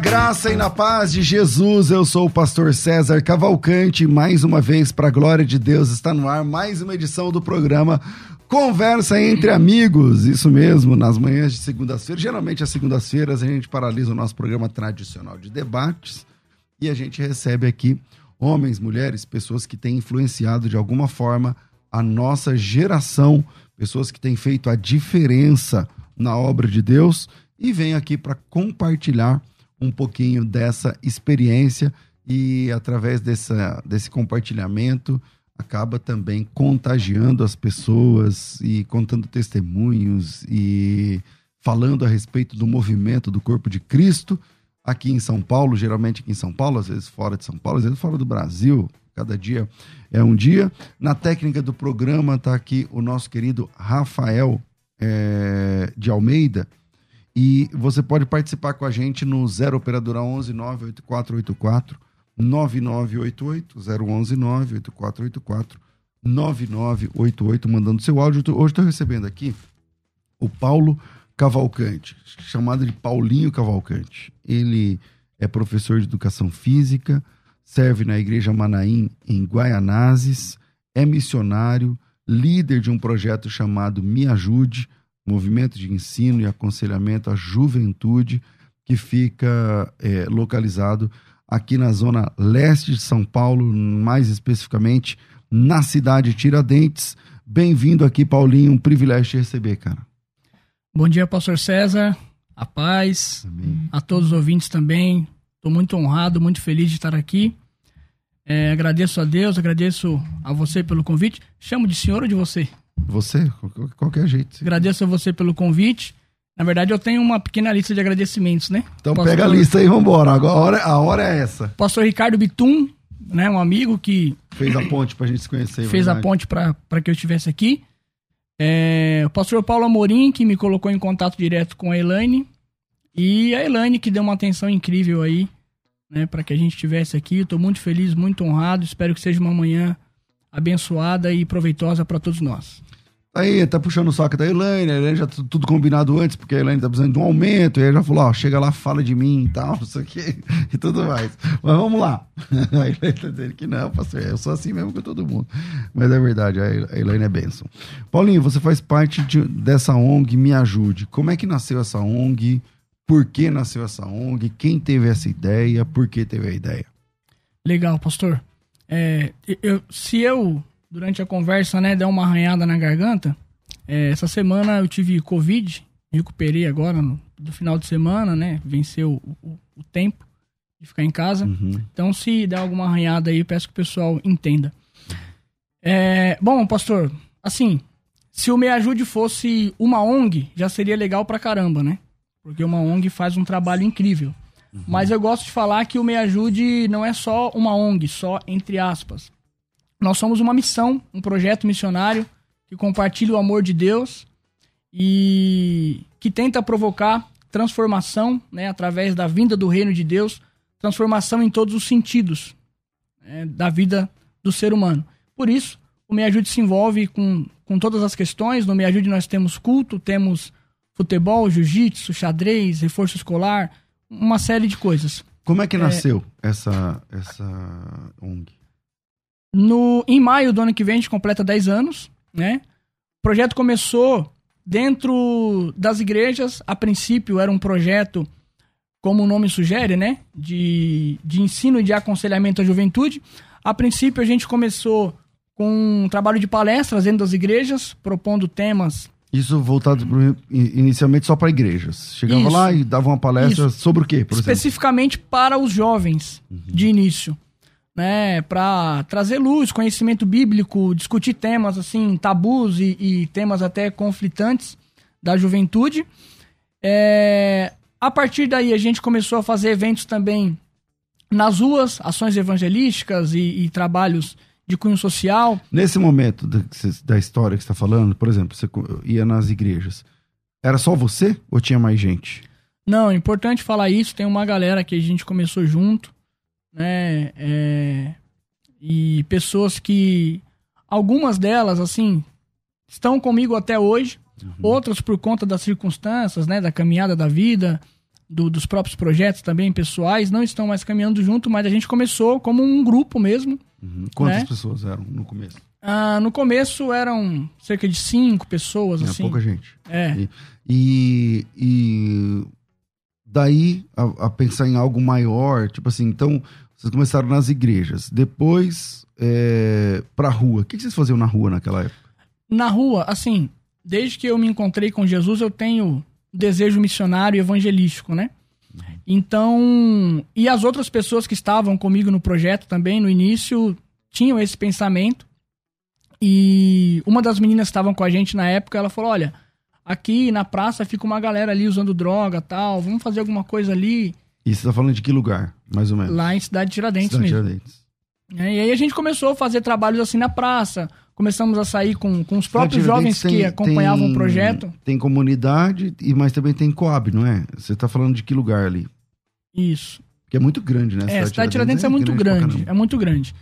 Graça e na paz de Jesus. Eu sou o pastor César Cavalcante. Mais uma vez, para a glória de Deus, está no ar mais uma edição do programa Conversa entre Amigos. Isso mesmo, nas manhãs de segunda-feira. Geralmente, às segundas-feiras, a gente paralisa o nosso programa tradicional de debates e a gente recebe aqui homens, mulheres, pessoas que têm influenciado de alguma forma a nossa geração, pessoas que têm feito a diferença na obra de Deus e venho aqui para compartilhar um pouquinho dessa experiência e através dessa, desse compartilhamento acaba também contagiando as pessoas e contando testemunhos e falando a respeito do movimento do corpo de Cristo aqui em São Paulo, geralmente aqui em São Paulo, às vezes fora de São Paulo, às vezes fora do Brasil. Cada dia é um dia. Na técnica do programa está aqui o nosso querido Rafael é, de Almeida, e você pode participar com a gente no 0 Operadora 11 98484 9988 011 98484 9988 mandando seu áudio. Hoje estou recebendo aqui o Paulo Cavalcante, chamado de Paulinho Cavalcante. Ele é professor de educação física, serve na Igreja Manaim em Guaianazes, é missionário, líder de um projeto chamado Me Ajude, movimento de ensino e aconselhamento à juventude que fica é, localizado aqui na zona leste de São Paulo, mais especificamente na cidade de Tiradentes. Bem-vindo aqui, Paulinho. Um privilégio te receber, cara. Bom dia, pastor César. A paz. Amém. A todos os ouvintes também. Estou muito honrado, muito feliz de estar aqui. É, agradeço a Deus, agradeço a você pelo convite. Chamo de senhor ou de você? Você, qualquer jeito. Agradeço a você pelo convite. Na verdade, eu tenho uma pequena lista de agradecimentos, né? Então pega a lista aí e vambora. Agora a hora é essa. Pastor Ricardo Bitum, né? Um amigo que. Fez a ponte pra gente se conhecer. Fez verdade. a ponte para que eu estivesse aqui. É, o pastor Paulo Amorim, que me colocou em contato direto com a Elaine. E a Elaine, que deu uma atenção incrível aí, né? Para que a gente estivesse aqui. Estou muito feliz, muito honrado. Espero que seja uma manhã abençoada e proveitosa para todos nós. Aí tá puxando o saco da Elaine, a Elaine já tudo combinado antes, porque a Elaine tá precisando de um aumento, e aí já falou, ó, chega lá, fala de mim e tal, isso aqui e tudo mais. Mas vamos lá. A Elaine tá dizendo que não, pastor, eu sou assim mesmo com todo mundo. Mas é verdade, a Elaine é bênção. Paulinho, você faz parte de, dessa ONG Me Ajude. Como é que nasceu essa ONG? Por que nasceu essa ONG? Quem teve essa ideia? Por que teve a ideia? Legal, pastor. É, eu, se eu durante a conversa, né, deu uma arranhada na garganta. É, essa semana eu tive Covid, recuperei agora no, do final de semana, né? Venceu o, o, o tempo de ficar em casa. Uhum. Então, se der alguma arranhada aí, peço que o pessoal entenda. É, bom, pastor, assim, se o Me Ajude fosse uma ONG, já seria legal pra caramba, né? Porque uma ONG faz um trabalho incrível. Uhum. Mas eu gosto de falar que o Me Ajude não é só uma ONG, só entre aspas. Nós somos uma missão, um projeto missionário que compartilha o amor de Deus e que tenta provocar transformação, né, através da vinda do reino de Deus, transformação em todos os sentidos né, da vida do ser humano. Por isso, o Me Ajude se envolve com, com todas as questões. No Me Ajude nós temos culto, temos futebol, jiu-jitsu, xadrez, reforço escolar, uma série de coisas. Como é que nasceu é... essa, essa ONG? No, em maio do ano que vem a gente completa 10 anos, né? O projeto começou dentro das igrejas. A princípio era um projeto, como o nome sugere, né? De, de ensino e de aconselhamento à juventude. A princípio a gente começou com um trabalho de palestras dentro das igrejas, propondo temas isso voltado pro, inicialmente só para igrejas. Chegava Isso. lá e dava uma palestra Isso. sobre o quê, por Especificamente exemplo? para os jovens uhum. de início né, para trazer luz, conhecimento bíblico, discutir temas assim tabus e, e temas até conflitantes da juventude. É, a partir daí a gente começou a fazer eventos também nas ruas, ações evangelísticas e, e trabalhos de cunho social. Nesse momento da, história que você está falando, por exemplo, você ia nas igrejas, era só você ou tinha mais gente? Não, é importante falar isso. Tem uma galera que a gente começou junto, né? É, e pessoas que. Algumas delas, assim, estão comigo até hoje. Uhum. Outras por conta das circunstâncias, né? Da caminhada da vida, do, dos próprios projetos também pessoais, não estão mais caminhando junto, mas a gente começou como um grupo mesmo. Uhum. Quantas né? pessoas eram no começo? Ah, no começo eram cerca de cinco pessoas, assim. pouca gente. É. E, e, e daí a, a, pensar em algo maior, tipo assim, então vocês começaram nas igrejas, depois é, pra rua. O que, que vocês faziam na rua naquela época? Na rua, assim, desde que eu me encontrei com Jesus, eu tenho desejo missionário e evangelístico, né? Então, e as outras pessoas que estavam comigo no projeto também no início tinham esse pensamento. E uma das meninas que estavam com a gente na época, ela falou: "Olha, aqui na praça fica uma galera ali usando droga, tal, vamos fazer alguma coisa ali". E você tá falando de que lugar, mais ou menos? Lá em Cidade de Tiradentes Cidade mesmo. Tiradentes. É, e aí a gente começou a fazer trabalhos assim na praça, começamos a sair com, com os próprios jovens tem, que acompanhavam tem, o projeto. Tem comunidade, e mas também tem Coab, não é? Você está falando de que lugar ali? Isso. Que é muito grande, né? É, cidade de Tiradentes é, é muito grande, grande é muito grande.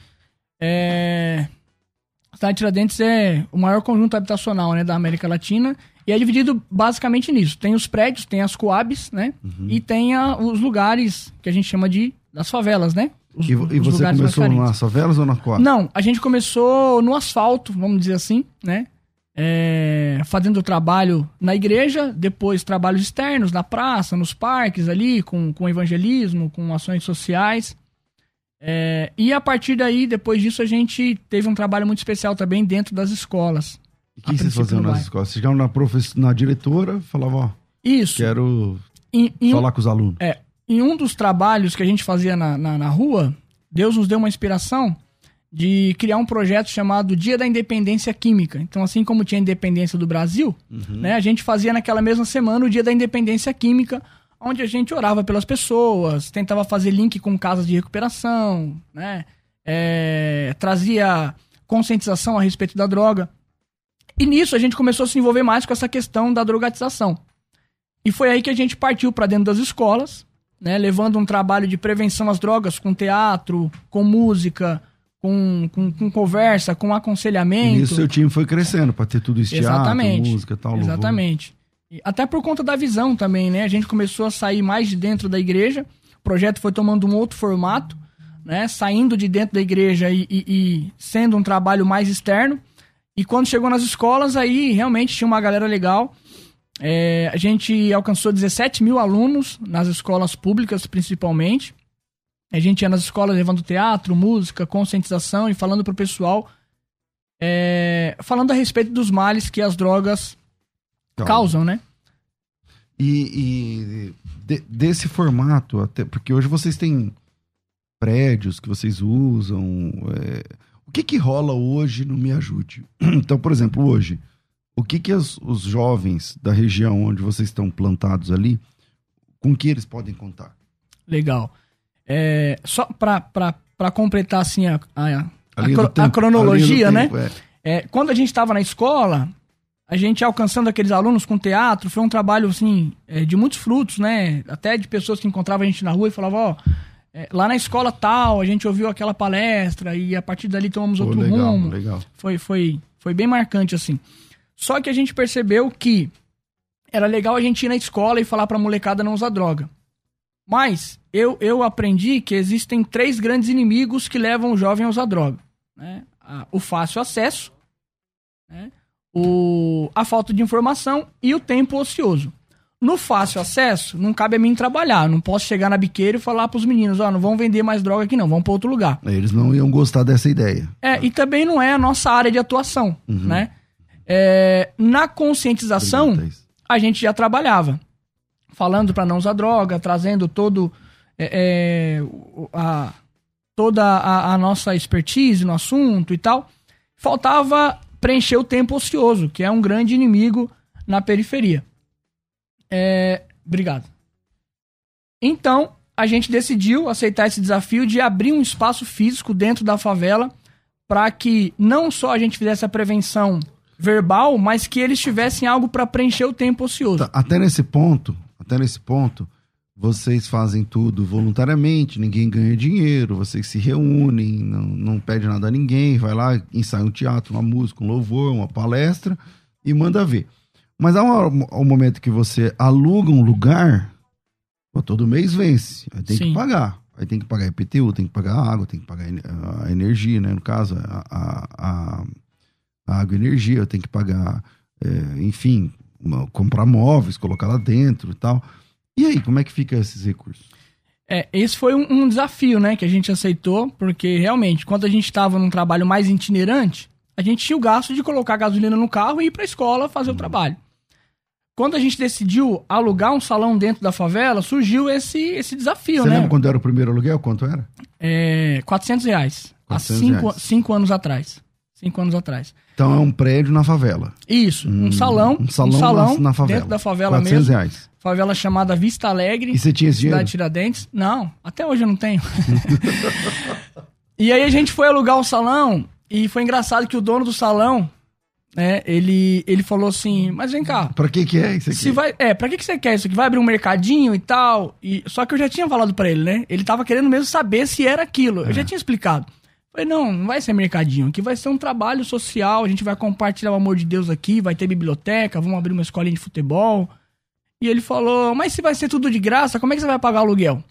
É... Cidade de Tiradentes é o maior conjunto habitacional né, da América Latina e é dividido basicamente nisso. Tem os prédios, tem as coabs, né? Uhum. E tem a, os lugares que a gente chama de das favelas, né? E, e você começou nas favelas ou na Coab? Não, a gente começou no asfalto, vamos dizer assim, né? É, fazendo trabalho na igreja, depois trabalhos externos, na praça, nos parques ali, com, com evangelismo, com ações sociais. É, e a partir daí, depois disso, a gente teve um trabalho muito especial também dentro das escolas. E o que vocês faziam nas escolas? Vocês chegavam na, na diretora, falavam, ó, Isso. quero em, em falar com os alunos. É, em um dos trabalhos que a gente fazia na, na, na rua, Deus nos deu uma inspiração de criar um projeto chamado Dia da Independência Química. Então, assim como tinha a independência do Brasil, uhum. né, a gente fazia naquela mesma semana o Dia da Independência Química, onde a gente orava pelas pessoas, tentava fazer link com casas de recuperação, né, é, trazia conscientização a respeito da droga. E nisso a gente começou a se envolver mais com essa questão da drogatização. E foi aí que a gente partiu para dentro das escolas, né, levando um trabalho de prevenção às drogas com teatro, com música, com, com, com conversa, com aconselhamento. E isso seu time foi crescendo para ter tudo isso, Exatamente. teatro, música tal. Exatamente. E até por conta da visão também, né? A gente começou a sair mais de dentro da igreja, o projeto foi tomando um outro formato, né? Saindo de dentro da igreja e, e, e sendo um trabalho mais externo. E quando chegou nas escolas, aí realmente tinha uma galera legal é, a gente alcançou 17 mil alunos nas escolas públicas, principalmente. A gente ia nas escolas levando teatro, música, conscientização e falando pro pessoal, é, falando a respeito dos males que as drogas Calma. causam, né? E, e de, desse formato, até porque hoje vocês têm prédios que vocês usam. É, o que que rola hoje no Me Ajude? Então, por exemplo, hoje o que que as, os jovens da região onde vocês estão plantados ali, com que eles podem contar? Legal. É, só para completar assim a, a, a, a, a cronologia, né? Tempo, é. É, quando a gente estava na escola, a gente alcançando aqueles alunos com teatro, foi um trabalho assim é, de muitos frutos, né? Até de pessoas que encontravam a gente na rua e falavam, ó, é, lá na escola tal, a gente ouviu aquela palestra e a partir dali tomamos Pô, outro legal, rumo. Legal. Foi, foi, foi bem marcante assim. Só que a gente percebeu que era legal a gente ir na escola e falar pra molecada não usar droga. Mas eu, eu aprendi que existem três grandes inimigos que levam o jovem a usar droga. Né? O fácil acesso, né? o, a falta de informação e o tempo ocioso. No fácil acesso, não cabe a mim trabalhar. Não posso chegar na biqueira e falar pros meninos, ó, oh, não vão vender mais droga aqui não, vão para outro lugar. Eles não iam gostar dessa ideia. É, e também não é a nossa área de atuação, uhum. né? É, na conscientização, a gente já trabalhava. Falando para não usar droga, trazendo todo, é, é, a, toda a, a, nossa expertise no assunto e tal. Faltava preencher o tempo ocioso, que é um grande inimigo na periferia. É, obrigado. Então, a gente decidiu aceitar esse desafio de abrir um espaço físico dentro da favela para que não só a gente fizesse a prevenção verbal, mas que eles tivessem algo para preencher o tempo ocioso. Tá, até nesse ponto, até nesse ponto, vocês fazem tudo voluntariamente, ninguém ganha dinheiro, vocês se reúnem, não, não pede nada a ninguém, vai lá, ensaia um teatro, uma música, um louvor, uma palestra e manda ver. Mas há um, um momento que você aluga um lugar, pô, todo mês vence, aí tem Sim. que pagar. Aí tem que pagar IPTU, tem que pagar água, tem que pagar a energia, né? No caso, a, a, a água e energia, tem que pagar, é, enfim, comprar móveis, colocar lá dentro e tal. E aí, como é que fica esses recursos? É, esse foi um, um, desafio, né, que a gente aceitou, porque realmente, quando a gente estava num trabalho mais itinerante, a gente tinha o gasto de colocar gasolina no carro e ir para a escola fazer uhum. o trabalho. Quando a gente decidiu alugar um salão dentro da favela, surgiu esse, esse desafio, Você né? Você lembra quando era o primeiro aluguel? Quanto era? É, 400 reais. 400 há cinco, reais. cinco anos atrás. Cinco anos atrás. Então é um prédio na favela. Isso, um, um salão. Um salão, um salão na, na, favela. Dentro da favela 400 mesmo. reais. Favela chamada Vista Alegre. E você tinha esse dinheiro? Cidade Tiradentes. Não, até hoje eu não tenho. e aí a gente foi alugar o salão e foi engraçado que o dono do salão, né, ele, ele falou assim, mas vem cá. Pra que que é isso aqui? Se vai, é, pra que que você quer isso aqui? Vai abrir um mercadinho e tal? E, só que eu já tinha falado para ele, né? Ele tava querendo mesmo saber se era aquilo. É. Eu já tinha explicado. Falei, não, não vai ser mercadinho. Aqui vai ser um trabalho social. A gente vai compartilhar o amor de Deus aqui. Vai ter biblioteca. Vamos abrir uma escolinha de futebol. E ele falou, mas se vai ser tudo de graça, como é que você vai pagar o aluguel?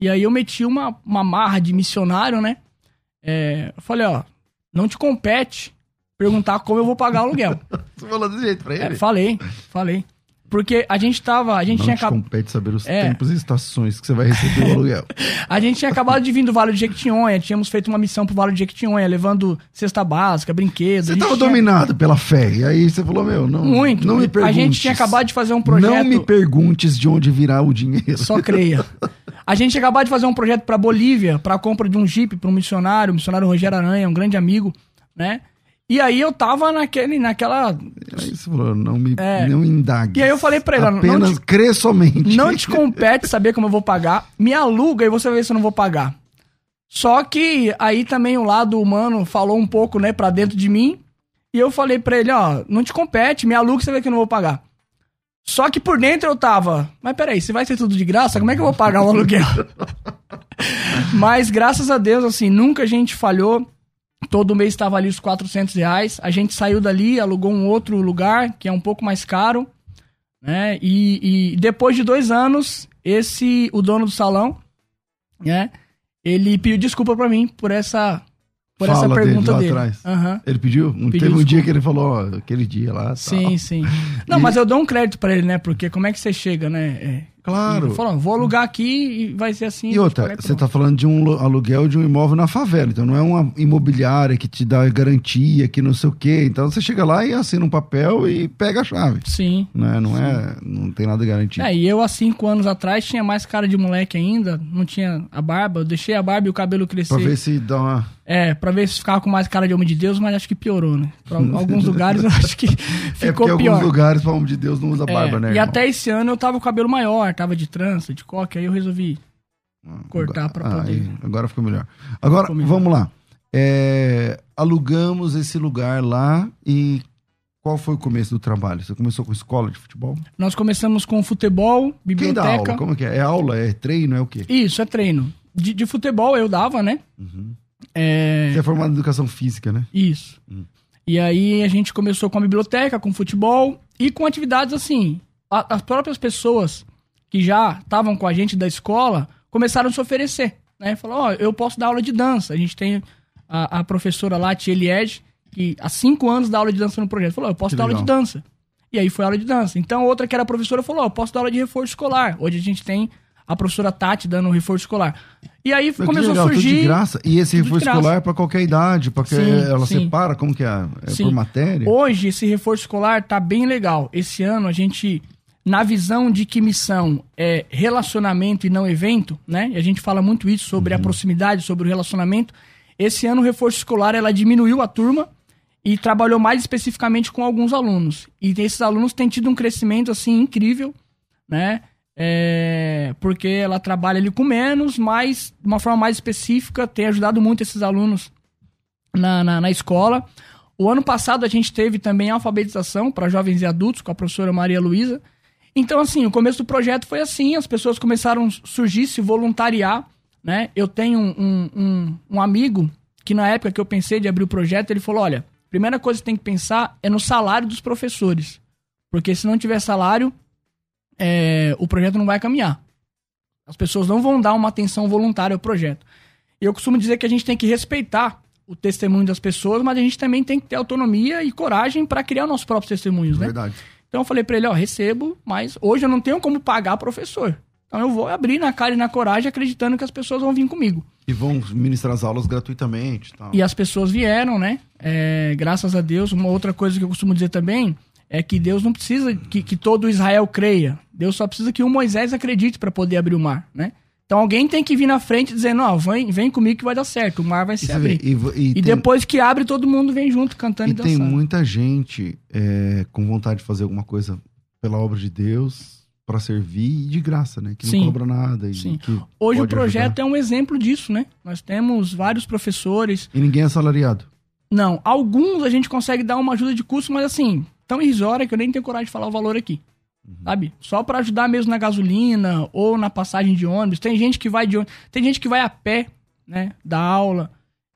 E aí eu meti uma, uma marra de missionário, né? É, eu falei, ó, não te compete perguntar como eu vou pagar o aluguel. Você falou desse jeito pra é, ele? É, falei, falei. Porque a gente tava. A gente não tinha acabado. compete saber os é. tempos e estações que você vai receber o aluguel. a gente tinha acabado de vir do Vale de Jequitinhonha, tínhamos feito uma missão pro Vale de Jequitinhonha, levando cesta básica, brinquedos. Você tava tinha... dominado pela fé. E aí você falou, meu, não. Muito. Não me perguntes. A gente tinha acabado de fazer um projeto. Não me perguntes de onde virá o dinheiro. Só creia. A gente tinha acabado de fazer um projeto pra Bolívia, pra compra de um Jeep pra um missionário, o missionário Rogério Aranha, um grande amigo, né? E aí eu tava naquele, naquela. Aí você falou, não me é. não indague. E aí eu falei pra ele, apenas não te, crê somente. Não te compete saber como eu vou pagar. Me aluga e você ver se eu não vou pagar. Só que aí também o lado humano falou um pouco, né, pra dentro de mim. E eu falei pra ele, ó, não te compete, me aluga e você vê que eu não vou pagar. Só que por dentro eu tava, mas peraí, se vai ser tudo de graça, como é que eu vou pagar o aluguel? mas graças a Deus, assim, nunca a gente falhou. Todo mês estava ali os 400 reais. A gente saiu dali, alugou um outro lugar, que é um pouco mais caro. Né? E, e depois de dois anos, esse, o dono do salão, né? Ele pediu desculpa para mim por essa por Fala essa pergunta dele. dele. Uhum. Ele pediu? pediu Teve desculpa. um dia que ele falou, ó, aquele dia lá. Sim, tal. sim. Não, e... mas eu dou um crédito para ele, né? Porque como é que você chega, né? É, Claro. Falando, vou alugar aqui e vai ser assim. E outra, você está falando de um aluguel de um imóvel na favela, então não é uma imobiliária que te dá garantia, que não sei o quê. Então você chega lá e assina um papel e pega a chave. Sim. Né? Não, é, não tem nada garantido. É, e eu há cinco anos atrás tinha mais cara de moleque ainda, não tinha a barba, eu deixei a barba e o cabelo crescer. Pra ver se dá uma... É, pra ver se ficava com mais cara de homem de Deus, mas acho que piorou, né? Pra alguns lugares eu acho que é ficou é pior. alguns lugares, pra homem de Deus, não usa barba, é, né? E irmão? até esse ano eu tava com o cabelo maior, tava de trança, de coque, aí eu resolvi ah, cortar para ah, poder. agora ficou melhor. Agora, ficou melhor. vamos lá. É, alugamos esse lugar lá e qual foi o começo do trabalho? Você começou com escola de futebol? Nós começamos com futebol, biblioteca. Quem dá aula? Como que é? É aula? É treino? É o quê? Isso, é treino. De, de futebol eu dava, né? Uhum. É... Você é formado em educação física, né? Isso. Uhum. E aí a gente começou com a biblioteca, com futebol e com atividades assim. A, as próprias pessoas que já estavam com a gente da escola começaram a se oferecer. Né? Falou, ó, oh, eu posso dar aula de dança. A gente tem a, a professora lá, Tia Eliege, que há cinco anos dá aula de dança no projeto. Falou, eu posso que dar legal. aula de dança. E aí foi aula de dança. Então outra que era professora falou, oh, eu posso dar aula de reforço escolar. Hoje a gente tem a professora Tati dando um reforço escolar. E aí começou legal, a surgir. Tudo de graça. E esse reforço escolar é para qualquer idade, porque sim, ela sim. separa, como que é? É por matéria? Hoje esse reforço escolar tá bem legal. Esse ano a gente na visão de que missão é relacionamento e não evento, né? E a gente fala muito isso sobre uhum. a proximidade, sobre o relacionamento. Esse ano o reforço escolar ela diminuiu a turma e trabalhou mais especificamente com alguns alunos. E esses alunos têm tido um crescimento assim incrível, né? É, porque ela trabalha ali com menos, mas de uma forma mais específica, tem ajudado muito esses alunos na, na, na escola. O ano passado a gente teve também alfabetização para jovens e adultos com a professora Maria Luísa. Então, assim, o começo do projeto foi assim, as pessoas começaram a surgir, se voluntariar, né? Eu tenho um, um, um amigo que na época que eu pensei de abrir o projeto, ele falou, olha, primeira coisa que tem que pensar é no salário dos professores. Porque se não tiver salário, é, o projeto não vai caminhar. As pessoas não vão dar uma atenção voluntária ao projeto. E eu costumo dizer que a gente tem que respeitar o testemunho das pessoas, mas a gente também tem que ter autonomia e coragem para criar nossos próprios testemunhos, né? Verdade. Então eu falei para ele, ó, recebo, mas hoje eu não tenho como pagar professor. Então eu vou abrir na cara e na coragem acreditando que as pessoas vão vir comigo. E vão ministrar as aulas gratuitamente. Tal. E as pessoas vieram, né? É, graças a Deus. Uma outra coisa que eu costumo dizer também é que Deus não precisa que, que todo Israel creia. Deus só precisa que o Moisés acredite para poder abrir o mar, né? Então alguém tem que vir na frente dizendo, ó, vem, vem comigo que vai dar certo, o mar vai se abrir. E, e, e, tem, depois que abre, todo mundo vem junto cantando e, e dançando. tem muita gente é, com vontade de fazer alguma coisa pela obra de Deus, para servir e de graça, né? Que não Sim. cobra nada. Sim. Hoje o projeto ajudar. é um exemplo disso, né? Nós temos vários professores. E ninguém é assalariado? Não. Alguns a gente consegue dar uma ajuda de custo, mas assim, tão irrisória que eu nem tenho coragem de falar o valor aqui. Uhum. Sabe? Só para ajudar mesmo na gasolina ou na passagem de ônibus. Tem gente que vai de ônibus, tem gente que vai a pé, né, da aula.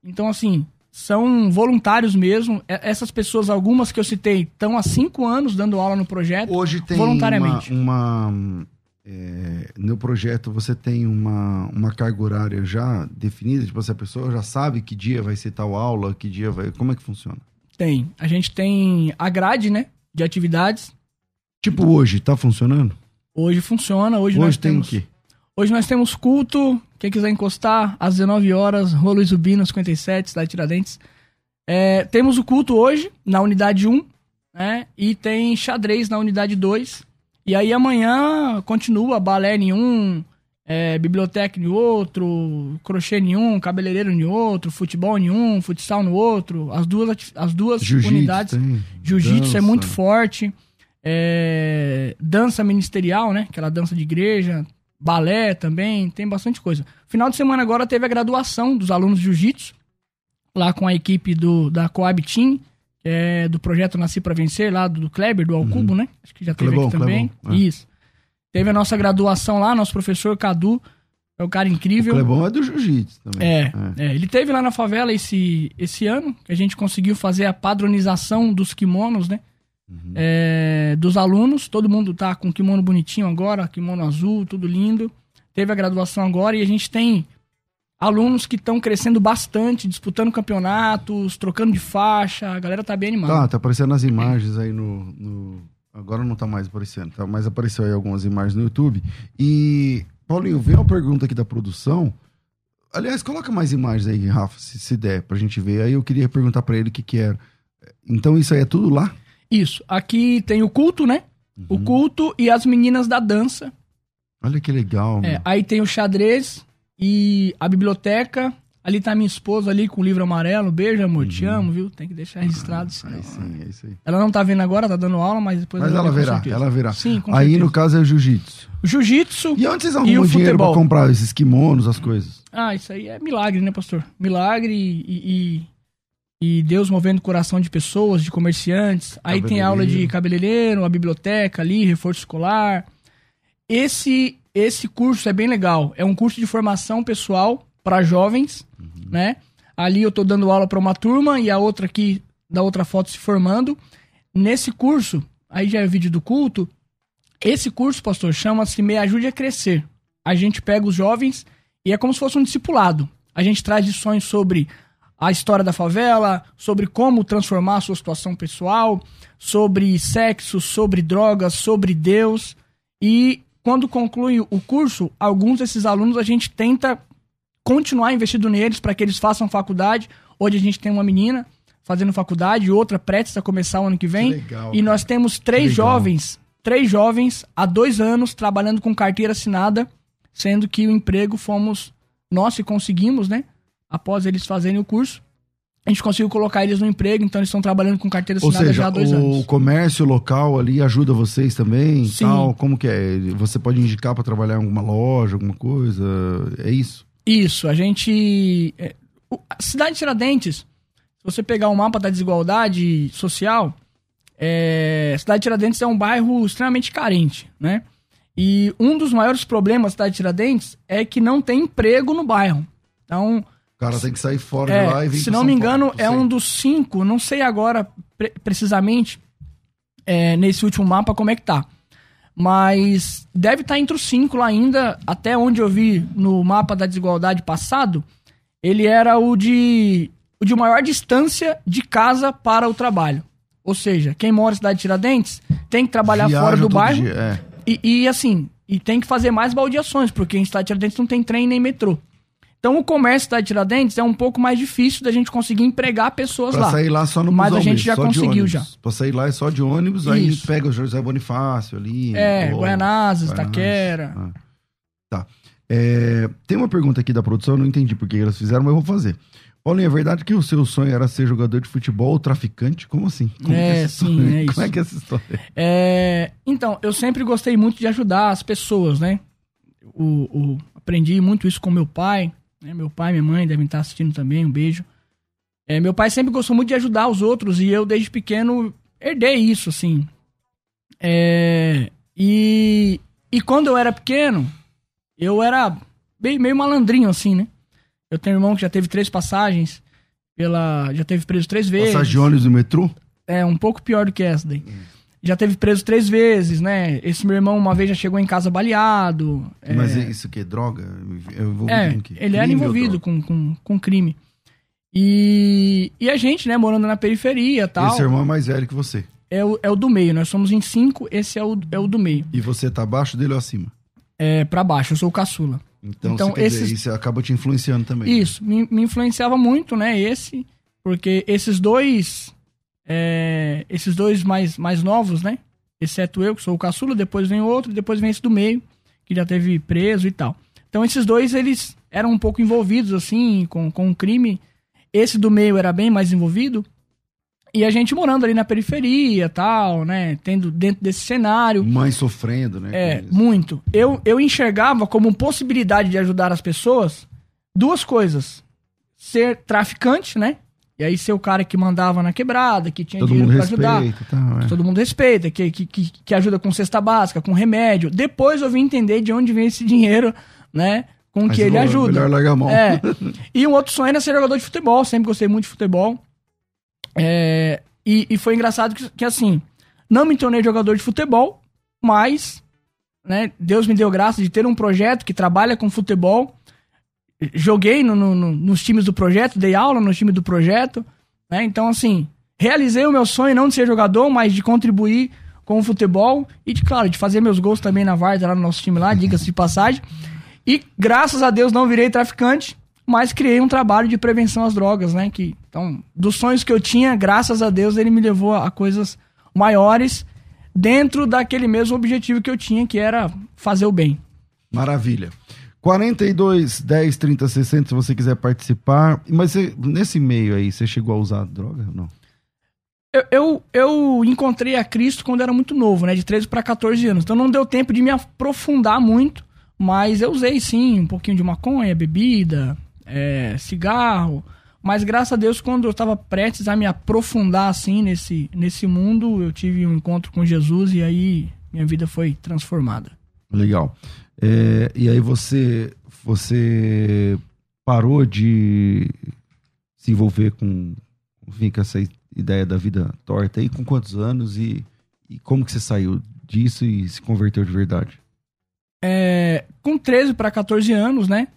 Então assim, são voluntários mesmo. Essas pessoas, algumas que eu citei, estão há cinco anos dando aula no projeto. Hoje tem voluntariamente. uma, uma é, no projeto você tem uma, uma carga horária já definida? Tipo, se a pessoa já sabe que dia vai ser tal aula, que dia vai. Como é que funciona? Tem. A gente tem a grade, né? De atividades. Tipo hoje, tá funcionando? Hoje funciona. Hoje, hoje nós tem temos... o quê? Hoje nós temos culto. Quem quiser encostar, às 19 horas, Rua Luiz Ubino, 57, cidade de Tiradentes. É, temos o culto hoje, na unidade 1, né? E tem xadrez na unidade 2. E aí amanhã continua balé em um, é, biblioteca em outro, crochê em um, cabeleireiro em outro, futebol em um, futsal no outro. As duas, as duas unidades. Jiu-jitsu é muito forte é, dança ministerial, né? Aquela dança de igreja, balé também, tem bastante coisa. Final de semana agora teve a graduação dos alunos de jiu-jitsu, lá com a equipe do, da Coab Team, é, do projeto Nasci para Vencer, lá do, do Kleber, do Alcubo, uhum. né? Acho que já teve aqui também. É. Isso. Teve a nossa graduação lá, nosso professor Cadu, é um cara incrível. O Clebon é do jiu-jitsu também. É, é, é, ele teve lá na favela esse, esse ano, que a gente conseguiu fazer a padronização dos kimonos, né? Uhum. É, dos alunos, todo mundo tá com kimono bonitinho agora, kimono azul, tudo lindo. Teve a graduação agora e a gente tem alunos que estão crescendo bastante, disputando campeonatos, trocando de faixa, a galera tá bem animada. Tá, tá aparecendo as imagens aí no, no... Agora não tá mais aparecendo, tá? mas apareceu aí algumas imagens no YouTube. E, Paulinho, vem uma pergunta aqui da produção. Aliás, coloca mais imagens aí, Rafa, se, se der, pra gente ver. Aí eu queria perguntar para ele o que que era. Então isso aí é tudo lá? Isso. Aqui tem o culto, né? Uhum. O culto e as meninas da dança. Olha que legal. É, aí tem o xadrez e a biblioteca. Ali tá minha esposa ali com o livro amarelo. Beijo, amor. Uhum. Te amo, viu? Tem que deixar registrado. Ah, aí sim, é isso aí. Ela não tá vendo agora, tá dando aula, mas depois Mas ela, verá, ela verá. Sim, com Aí no caso é o jiu-jitsu. Jiu-jitsu. E onde vocês arrumam dinheiro futebol? pra comprar esses kimonos, as coisas? Ah, isso aí é milagre, né, pastor? Milagre e, e e Deus movendo o coração de pessoas, de comerciantes. Aí tem aula de cabeleireiro, a biblioteca ali, reforço escolar. Esse esse curso é bem legal. É um curso de formação pessoal para jovens, uhum. né? Ali eu tô dando aula para uma turma e a outra aqui da outra foto se formando. Nesse curso, aí já é vídeo do culto. Esse curso, pastor, chama-se Me Ajude a Crescer. A gente pega os jovens e é como se fosse um discipulado. A gente traz lições sobre a história da favela, sobre como transformar a sua situação pessoal, sobre sexo, sobre drogas, sobre Deus. E quando conclui o curso, alguns desses alunos a gente tenta continuar investindo neles para que eles façam faculdade. Hoje a gente tem uma menina fazendo faculdade, outra prestes a começar o ano que vem. Que legal, e nós temos três jovens, três jovens há dois anos trabalhando com carteira assinada, sendo que o emprego fomos nós que conseguimos, né? após eles fazerem o curso. a gente conseguiu colocar eles no emprego, então eles estão trabalhando com carteira assinada seja, já há dois o anos. O comércio local ali ajuda vocês também? Sim. Tal? Como que é? Você pode indicar para trabalhar em alguma loja, alguma coisa? É isso? Isso, a gente. É, a cidade de Tiradentes, se você pegar o um mapa da desigualdade social, é, a cidade de Tiradentes é um bairro extremamente carente, né? E um dos maiores problemas da cidade de Tiradentes é que não tem emprego no bairro. Então, o cara tem que sair fora é, de lá e vir Se não me engano, Paulo, é um dos cinco, não sei agora pre precisamente é, nesse último mapa como é que tá. Mas deve estar tá entre os cinco lá ainda, até onde eu vi no mapa da desigualdade passado, ele era o de, o de maior distância de casa para o trabalho. Ou seja, quem mora na cidade de Tiradentes tem que trabalhar Viaja fora do bairro. Dia, é. e, e assim, e tem que fazer mais baldeações, porque em cidade de Tiradentes não tem trem nem metrô. Então o comércio da Tiradentes é um pouco mais difícil da gente conseguir empregar pessoas pra lá. sair lá só no Mas a gente já conseguiu já. Pra sair lá é só de ônibus, Isso. aí pega o José Bonifácio ali. É, ou, Guaianazes, Itaquera. Ah. Tá. É, tem uma pergunta aqui da produção, eu não entendi porque elas fizeram, mas eu vou fazer. Paulinho, é verdade que o seu sonho era ser jogador de futebol ou traficante? Como assim? Como é, é sim, é isso. Como é que é essa história? É, então, eu sempre gostei muito de ajudar as pessoas, né? O, o, aprendi muito isso com meu pai. Né? Meu pai minha mãe devem estar assistindo também, um beijo. É, meu pai sempre gostou muito de ajudar os outros e eu, desde pequeno, herdei isso, assim. É, e, e quando eu era pequeno, eu era bem, meio malandrinho, assim, né? Eu tenho um irmão que já teve três passagens, pela já teve preso três vezes. Passagem de ônibus no metrô? É, um pouco pior do que essa daí. Hum já teve preso três vezes, né? Esse meu irmão uma vez já chegou em casa baleado. Mas é... isso que é droga? É, ele era envolvido com, com, com crime. E, e a gente, né, morando na periferia e tal. Esse irmão é mais velho que você? É o, é o do meio, nós somos em cinco, esse é o, é o do meio. E você tá abaixo dele ou acima? É, pra baixo, eu sou o caçula. Então, então esses... dizer, isso acaba te influenciando também. Né? Isso, né? me, me influenciava muito, né, esse, porque esses dois é, esses dois mais, mais novos, né? Exceto eu, que sou o caçula, depois vem outro, depois vem esse do meio, que já teve preso e tal. Então esses dois, eles eram um pouco envolvidos, assim, com, com o crime. Esse do meio era bem mais envolvido. E a gente morando ali na periferia tal, né? Tendo dentro desse cenário. Mãe sofrendo, né? É, muito. Eu, eu enxergava como possibilidade de ajudar as pessoas duas coisas. Ser traficante, né? E aí ser o cara que mandava na quebrada, que tinha todo dinheiro pra ajudar. Tá, é. Todo mundo respeita, que, que, que, ajuda com cesta básica, com remédio. Depois eu vim entender de onde vem esse dinheiro, né? Com Mas que ele ajuda. Melhor largar a mão. É. E um outro sonho era ser jogador de futebol. Sempre gostei muito de futebol. É, e, e foi engraçado que, que, assim, não me tornei jogador de futebol, mas né, Deus me deu graça de ter um projeto que trabalha com futebol joguei no, no, no, nos times do projeto, dei aula nos times do projeto, né? Então, assim, realizei o meu sonho não de ser jogador, mas de contribuir com o futebol e, de, claro, de fazer meus gols também na Varda, lá no nosso time lá, diga-se de passagem. E, graças a Deus, não virei traficante, mas criei um trabalho de prevenção às drogas, né? Que, então, dos sonhos que eu tinha, graças a Deus, ele me levou a coisas maiores dentro daquele mesmo objetivo que eu tinha, que era fazer o bem. Maravilha. 42 10 30 60 se você quiser participar. Mas você, nesse meio aí, você chegou a usar droga ou não? Eu, eu, eu, encontrei a Cristo quando era muito novo, né? De 13 para 14 anos. Então não deu tempo de me aprofundar muito. Mas eu usei sim um pouquinho de maconha, bebida, é, cigarro. Mas graças a Deus, quando eu estava prestes a me aprofundar assim nesse, nesse mundo, eu tive um encontro com Jesus e aí minha vida foi transformada. Legal. É, e aí você, você parou de se envolver com, enfim, com essa ideia da vida torta aí com quantos anos e, e como que você saiu disso e se converteu de verdade? É, com 13 para 14 anos, né?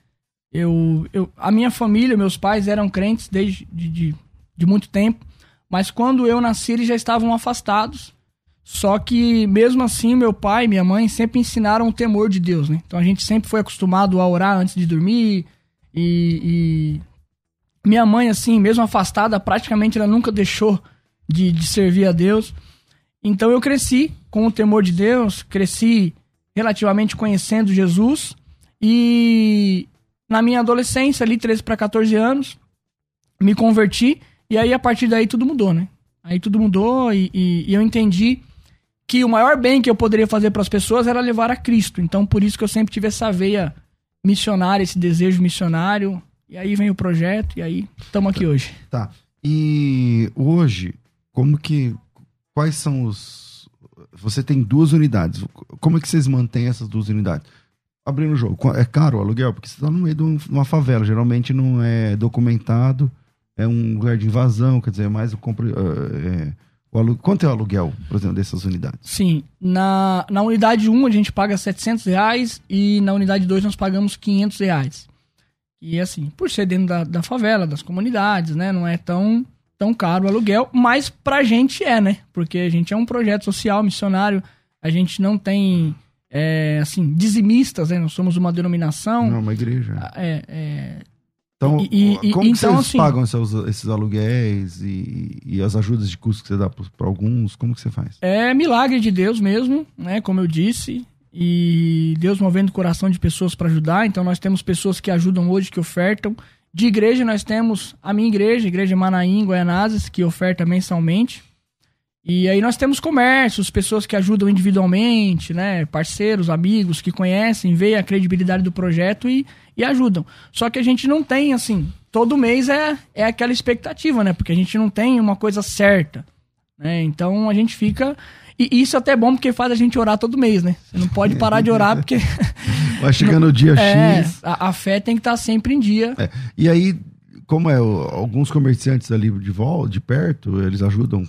Eu, eu, a minha família, meus pais eram crentes desde de, de, de muito tempo, mas quando eu nasci eles já estavam afastados. Só que, mesmo assim, meu pai e minha mãe sempre ensinaram o temor de Deus, né? Então a gente sempre foi acostumado a orar antes de dormir. E, e... minha mãe, assim, mesmo afastada, praticamente ela nunca deixou de, de servir a Deus. Então eu cresci com o temor de Deus, cresci relativamente conhecendo Jesus. E na minha adolescência, ali, 13 para 14 anos, me converti. E aí, a partir daí, tudo mudou, né? Aí tudo mudou e, e, e eu entendi que o maior bem que eu poderia fazer para as pessoas era levar a Cristo. Então, por isso que eu sempre tive essa veia missionária, esse desejo missionário. E aí vem o projeto e aí estamos aqui hoje. Tá. E hoje, como que. Quais são os. Você tem duas unidades. Como é que vocês mantêm essas duas unidades? Abrindo o jogo. É caro o aluguel? Porque você está no meio de uma favela. Geralmente não é documentado. É um lugar de invasão. Quer dizer, é mais o. É, o alu... Quanto é o aluguel, por exemplo, dessas unidades? Sim. Na, na unidade 1 a gente paga 700 reais e na unidade 2 nós pagamos 500 reais. E assim, por ser dentro da, da favela, das comunidades, né? Não é tão, tão caro o aluguel, mas pra gente é, né? Porque a gente é um projeto social, missionário, a gente não tem, é, assim, dizimistas, né? Nós somos uma denominação. Não, uma igreja. É, é, então, e, e, como então, vocês assim, pagam esses, esses aluguéis e, e, as ajudas de custo que você dá para alguns? Como que você faz? É milagre de Deus mesmo, né? Como eu disse e Deus movendo o coração de pessoas para ajudar. Então nós temos pessoas que ajudam hoje, que ofertam. De igreja nós temos a minha igreja, a igreja Manaim, Goianazes, que oferta mensalmente. E aí nós temos comércios, pessoas que ajudam individualmente, né? Parceiros, amigos que conhecem, veem a credibilidade do projeto e, e ajudam. Só que a gente não tem, assim, todo mês é, é aquela expectativa, né? Porque a gente não tem uma coisa certa. Né? Então a gente fica e isso é até bom porque faz a gente orar todo mês, né? Você não pode parar de orar porque. Vai chegando o dia é, X. A, a, fé tem que estar sempre em dia. É. E aí, como é, alguns comerciantes ali de volta, de perto, eles ajudam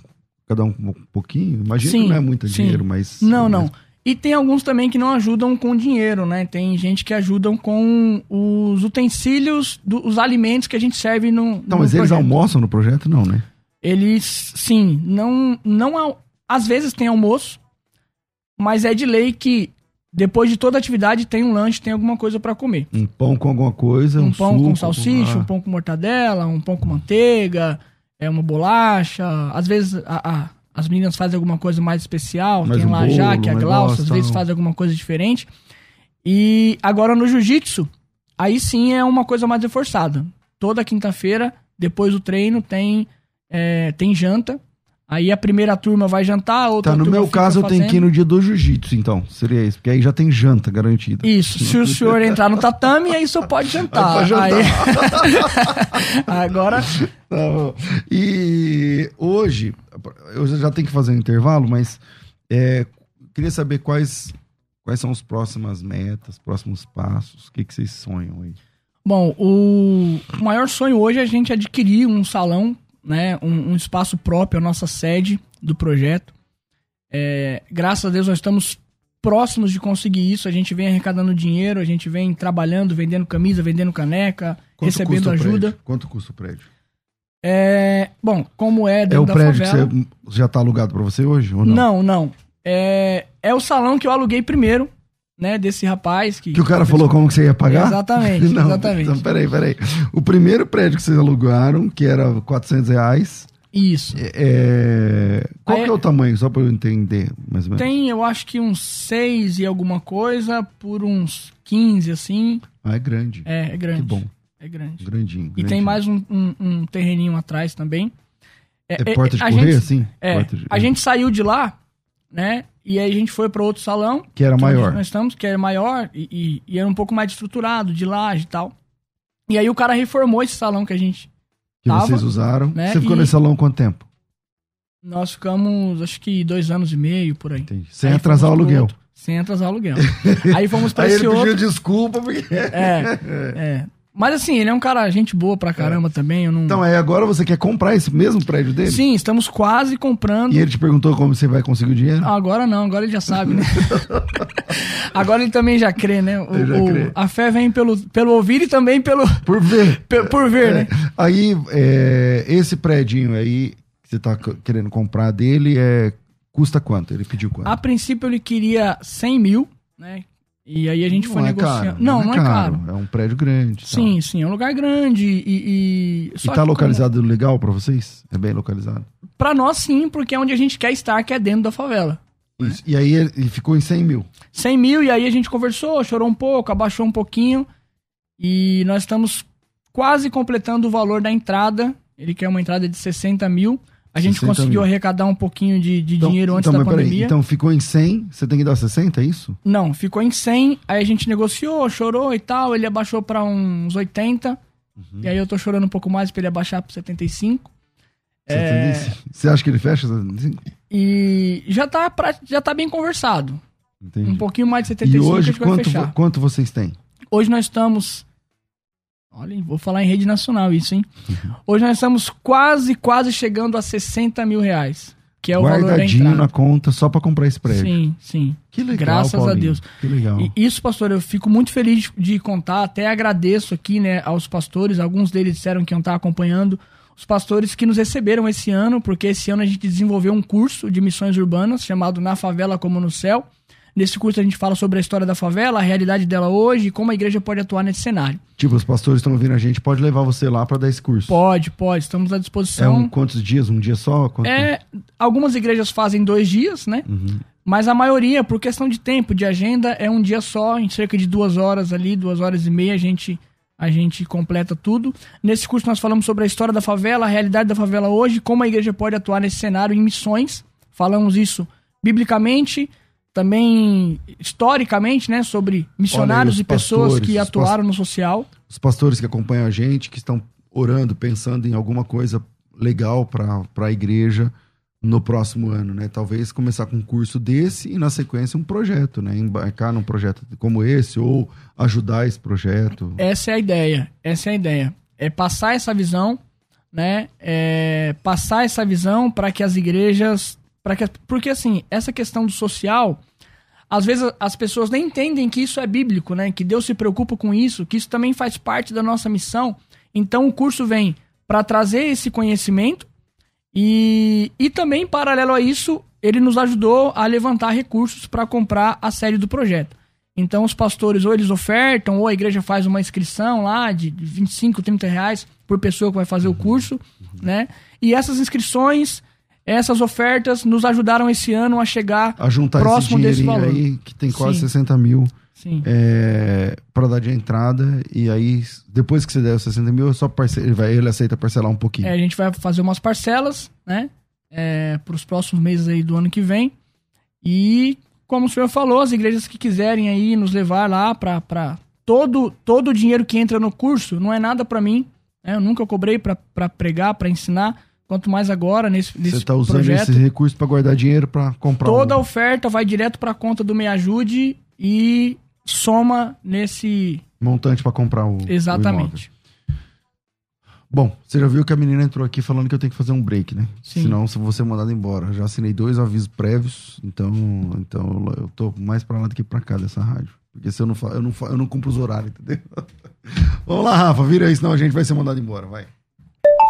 cada um um pouquinho? Imagina sim, que não é muito sim. dinheiro, mas. Não, não. E tem alguns também que não ajudam com dinheiro, né? Tem gente que ajudam com os utensílios, do, os alimentos que a gente serve no. Não, no mas projeto. eles almoçam no projeto, não, né? Eles, sim, não, não às vezes tem almoço, mas é de lei que depois de toda atividade tem um lanche, tem alguma coisa para comer. Um pão com alguma coisa, um, um pão suco, com salsicha, um pão com mortadela, um pão com manteiga, é uma bolacha. Às vezes a, a, as meninas fazem alguma coisa mais especial, mais tem um lá bolo, já que a Glaucia às vezes faz alguma coisa diferente. E agora no jiu-jitsu, aí sim é uma coisa mais reforçada. Toda quinta-feira, depois do treino, tem, é, tem janta Aí a primeira turma vai jantar, a outra tá, no meu caso eu tenho que ir no dia do jiu-jitsu, então. Seria isso, porque aí já tem janta garantida. Isso, se o senhor entrar no tatame, aí só pode jantar. Aí jantar. Aí... Agora. Tá e hoje, eu já tenho que fazer um intervalo, mas é, queria saber quais, quais são as próximas metas, próximos passos, o que, que vocês sonham aí? Bom, o maior sonho hoje é a gente adquirir um salão né, um, um espaço próprio, a nossa sede do projeto. É, graças a Deus nós estamos próximos de conseguir isso. A gente vem arrecadando dinheiro, a gente vem trabalhando, vendendo camisa, vendendo caneca, Quanto recebendo ajuda. Quanto custa o prédio? É, bom, como é dentro É o prédio favela, que você já está alugado para você hoje ou não? Não, não. É, é o salão que eu aluguei primeiro né, desse rapaz que... Que o cara falou como que você ia pagar? Exatamente, Não, exatamente. Então, peraí, peraí. O primeiro prédio que vocês alugaram, que era 400 reais... Isso. É, é qual Aí, que é o tamanho, só para eu entender mais ou menos? Tem, eu acho que uns 6 e alguma coisa por uns 15, assim. Ah, é grande. É, é grande. Que bom. É grande. Grandinho. grandinho. E tem mais um, um, um terreninho atrás também. É, é porta de correr, assim? É, de... a gente saiu de lá, né? E aí a gente foi para outro salão. Que era que maior. Nós estamos, que era maior e, e, e, era um pouco mais estruturado, de laje e tal. E aí o cara reformou esse salão que a gente Que tava, vocês usaram. Né? Você ficou e nesse salão quanto tempo? Nós ficamos, acho que dois anos e meio, por aí. Entendi. Sem aí atrasar o aluguel. Outro, sem atrasar o aluguel. aí fomos pra aí esse ele outro. pediu desculpa porque... É, é. Mas assim, ele é um cara, gente boa pra caramba é. também. Eu não... Então, aí agora você quer comprar esse mesmo prédio dele? Sim, estamos quase comprando. E ele te perguntou como você vai conseguir o dinheiro? Agora não, agora ele já sabe, né? agora ele também já crê, né? O, já o, crê. A fé vem pelo, pelo ouvir e também pelo. Por ver. por, por ver, é. né? Aí, é, esse prédio aí que você tá querendo comprar dele é. Custa quanto? Ele pediu quanto? A princípio ele queria 100 mil, né? E aí a gente não foi é negociando. Caro, não, não, é, caro. É um prédio grande. Sim, tal. sim, é um lugar grande e. E, e tá localizado como... legal para vocês? É bem localizado? Para nós, sim, porque é onde a gente quer estar, que é dentro da favela. Isso. Né? E aí ele ficou em 100 mil? 100 mil, e aí a gente conversou, chorou um pouco, abaixou um pouquinho. E nós estamos quase completando o valor da entrada. Ele quer uma entrada de 60 mil. A gente conseguiu mil. arrecadar um pouquinho de, de então, dinheiro antes então, da pandemia. Peraí, então ficou em 100, você tem que dar 60, é isso? Não, ficou em 100, aí a gente negociou, chorou e tal, ele abaixou para uns 80. Uhum. E aí eu tô chorando um pouco mais para ele abaixar para 75. É... Você acha que ele fecha 75? E já tá, pra, já tá bem conversado. Entendi. Um pouquinho mais de 75 e hoje, quanto, quanto vocês têm? Hoje nós estamos Olha, vou falar em rede nacional isso, hein? Hoje nós estamos quase, quase chegando a 60 mil reais. Que é o valor da entrada. na conta só para comprar esse prédio. Sim, sim. Que legal, Graças Paulinho. a Deus. Que legal. E isso, pastor, eu fico muito feliz de contar. Até agradeço aqui, né, aos pastores. Alguns deles disseram que iam estar acompanhando. Os pastores que nos receberam esse ano, porque esse ano a gente desenvolveu um curso de missões urbanas chamado Na Favela Como no Céu. Nesse curso a gente fala sobre a história da favela, a realidade dela hoje e como a igreja pode atuar nesse cenário. Tipo, os pastores estão ouvindo a gente, pode levar você lá para dar esse curso? Pode, pode, estamos à disposição. É um, quantos dias? Um dia só? Quanto é, algumas igrejas fazem dois dias, né? Uhum. Mas a maioria, por questão de tempo, de agenda, é um dia só, em cerca de duas horas ali, duas horas e meia, a gente, a gente completa tudo. Nesse curso nós falamos sobre a história da favela, a realidade da favela hoje, como a igreja pode atuar nesse cenário em missões. Falamos isso biblicamente, também historicamente, né, sobre missionários e pessoas que atuaram no social. Os pastores que acompanham a gente, que estão orando, pensando em alguma coisa legal para a igreja no próximo ano, né? Talvez começar com um curso desse e na sequência um projeto, né? Embarcar num projeto como esse ou ajudar esse projeto. Essa é a ideia. Essa é a ideia. É passar essa visão, né? É passar essa visão para que as igrejas para que porque assim, essa questão do social, às vezes as pessoas nem entendem que isso é bíblico, né? Que Deus se preocupa com isso, que isso também faz parte da nossa missão. Então o curso vem para trazer esse conhecimento e, e também, paralelo a isso, ele nos ajudou a levantar recursos para comprar a série do projeto. Então, os pastores ou eles ofertam, ou a igreja faz uma inscrição lá de 25, 30 reais por pessoa que vai fazer o curso, né? E essas inscrições essas ofertas nos ajudaram esse ano a chegar a juntar próximo esse desse valor. aí, que tem quase Sim. 60 mil é, para dar de entrada. E aí, depois que você der os 60 mil, só ele, vai, ele aceita parcelar um pouquinho. É, a gente vai fazer umas parcelas, né? É, para os próximos meses aí do ano que vem. E, como o senhor falou, as igrejas que quiserem aí nos levar lá para todo, todo o dinheiro que entra no curso, não é nada para mim. Né? Eu nunca cobrei para pregar, para ensinar Quanto mais agora nesse, nesse Você está usando projeto, esse recurso para guardar dinheiro para comprar Toda um... oferta vai direto para a conta do Me Ajude e soma nesse montante para comprar o Exatamente. O Bom, você já viu que a menina entrou aqui falando que eu tenho que fazer um break, né? Sim. Senão eu vou ser mandado embora. Já assinei dois avisos prévios, então, então eu tô mais para lá do que para cá dessa rádio. Porque se eu não, eu não, eu não cumpro os horários, entendeu? Vamos lá, Rafa, vira aí, senão a gente vai ser mandado embora, vai.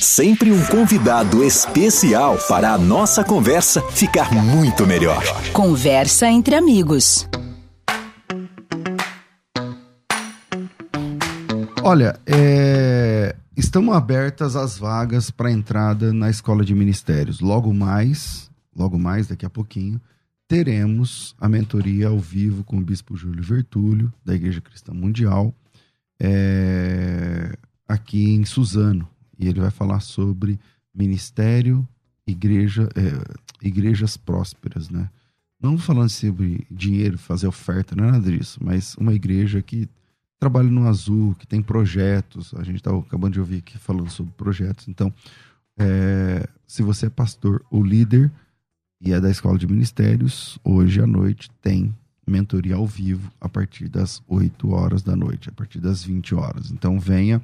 Sempre um convidado especial para a nossa conversa ficar muito melhor. Conversa entre amigos. Olha, é... estão abertas as vagas para entrada na escola de ministérios. Logo mais, logo mais, daqui a pouquinho, teremos a mentoria ao vivo com o Bispo Júlio Vertúlio, da Igreja Cristã Mundial. É aqui em Suzano. E ele vai falar sobre ministério, igreja, é, igrejas prósperas, né? Não falando sobre dinheiro, fazer oferta, não é nada disso, mas uma igreja que trabalha no azul, que tem projetos. A gente está acabando de ouvir aqui falando sobre projetos. Então, é, se você é pastor ou líder e é da Escola de Ministérios. Hoje à noite tem mentoria ao vivo a partir das 8 horas da noite, a partir das 20 horas. Então venha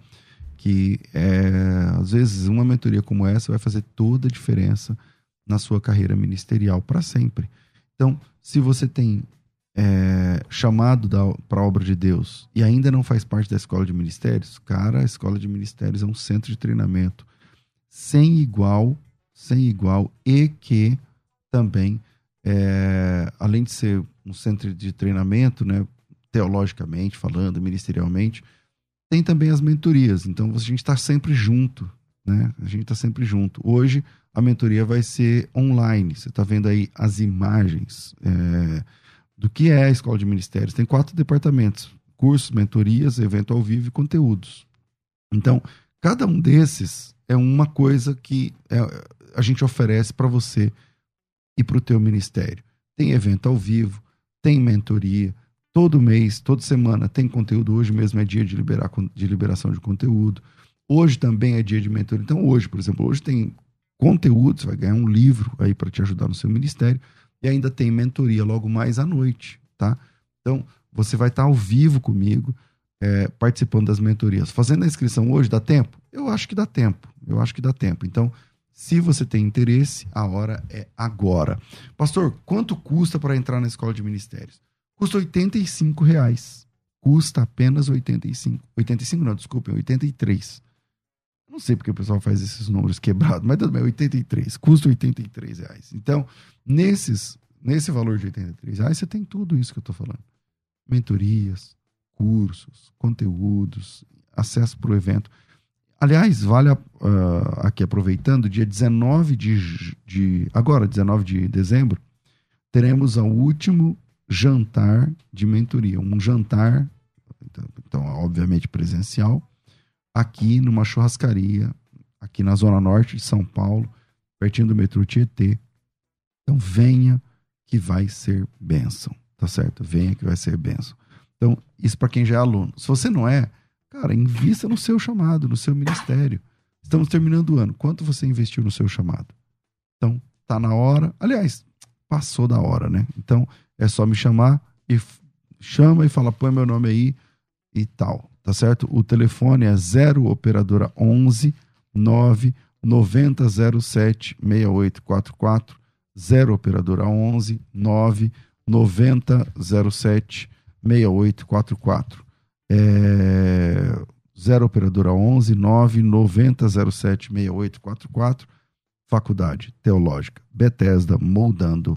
que é, às vezes uma mentoria como essa vai fazer toda a diferença na sua carreira ministerial para sempre. Então, se você tem é, chamado para a obra de Deus e ainda não faz parte da escola de ministérios, cara, a escola de ministérios é um centro de treinamento sem igual, sem igual e que também, é, além de ser um centro de treinamento, né, teologicamente falando, ministerialmente, tem também as mentorias. Então a gente está sempre junto, né? A gente está sempre junto. Hoje a mentoria vai ser online. Você está vendo aí as imagens é, do que é a Escola de Ministérios. Tem quatro departamentos: cursos, mentorias, evento ao vivo e conteúdos. Então, cada um desses é uma coisa que é, a gente oferece para você e para o teu ministério. Tem evento ao vivo, tem mentoria, todo mês, toda semana tem conteúdo. Hoje mesmo é dia de, liberar, de liberação de conteúdo. Hoje também é dia de mentoria. Então, hoje, por exemplo, hoje tem conteúdo, você vai ganhar um livro aí para te ajudar no seu ministério. E ainda tem mentoria logo mais à noite, tá? Então, você vai estar ao vivo comigo, é, participando das mentorias. Fazendo a inscrição hoje, dá tempo? Eu acho que dá tempo. Eu acho que dá tempo. Então, se você tem interesse, a hora é agora. Pastor, quanto custa para entrar na escola de ministérios? Custa 85 reais. Custa apenas 85. 85 não, desculpem, 83. Não sei porque o pessoal faz esses números quebrados, mas tudo bem, 83. Custa 83 reais. Então, nesses, nesse valor de 83 reais, você tem tudo isso que eu estou falando. Mentorias, cursos, conteúdos, acesso para o evento. Aliás, vale uh, aqui aproveitando, dia 19 de, de. Agora, 19 de dezembro, teremos o último jantar de mentoria. Um jantar, então, então, obviamente presencial, aqui numa churrascaria, aqui na Zona Norte de São Paulo, pertinho do metrô Tietê. Então venha que vai ser bênção, tá certo? Venha que vai ser bênção. Então, isso para quem já é aluno. Se você não é, Cara, invista no seu chamado, no seu ministério. Estamos terminando o ano. Quanto você investiu no seu chamado? Então, tá na hora. Aliás, passou da hora, né? Então, é só me chamar e chama e fala, põe meu nome aí e tal, tá certo? O telefone é 0 operadora 11 9 9007 6844 0 operadora 11 9 9007 6844 é, 0 operadora 11 9 90 07 6844 Faculdade Teológica Bethesda moldando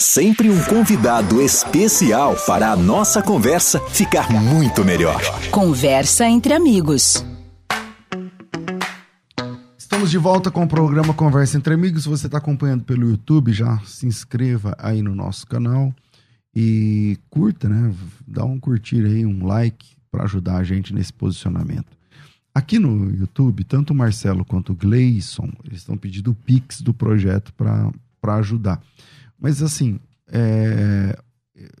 Sempre um convidado especial para a nossa conversa ficar muito melhor. Conversa entre amigos. Estamos de volta com o programa Conversa entre Amigos. Se você está acompanhando pelo YouTube, já se inscreva aí no nosso canal e curta, né? Dá um curtir aí, um like, para ajudar a gente nesse posicionamento. Aqui no YouTube, tanto o Marcelo quanto o Gleison, eles estão pedindo o Pix do projeto para ajudar. Mas assim, é,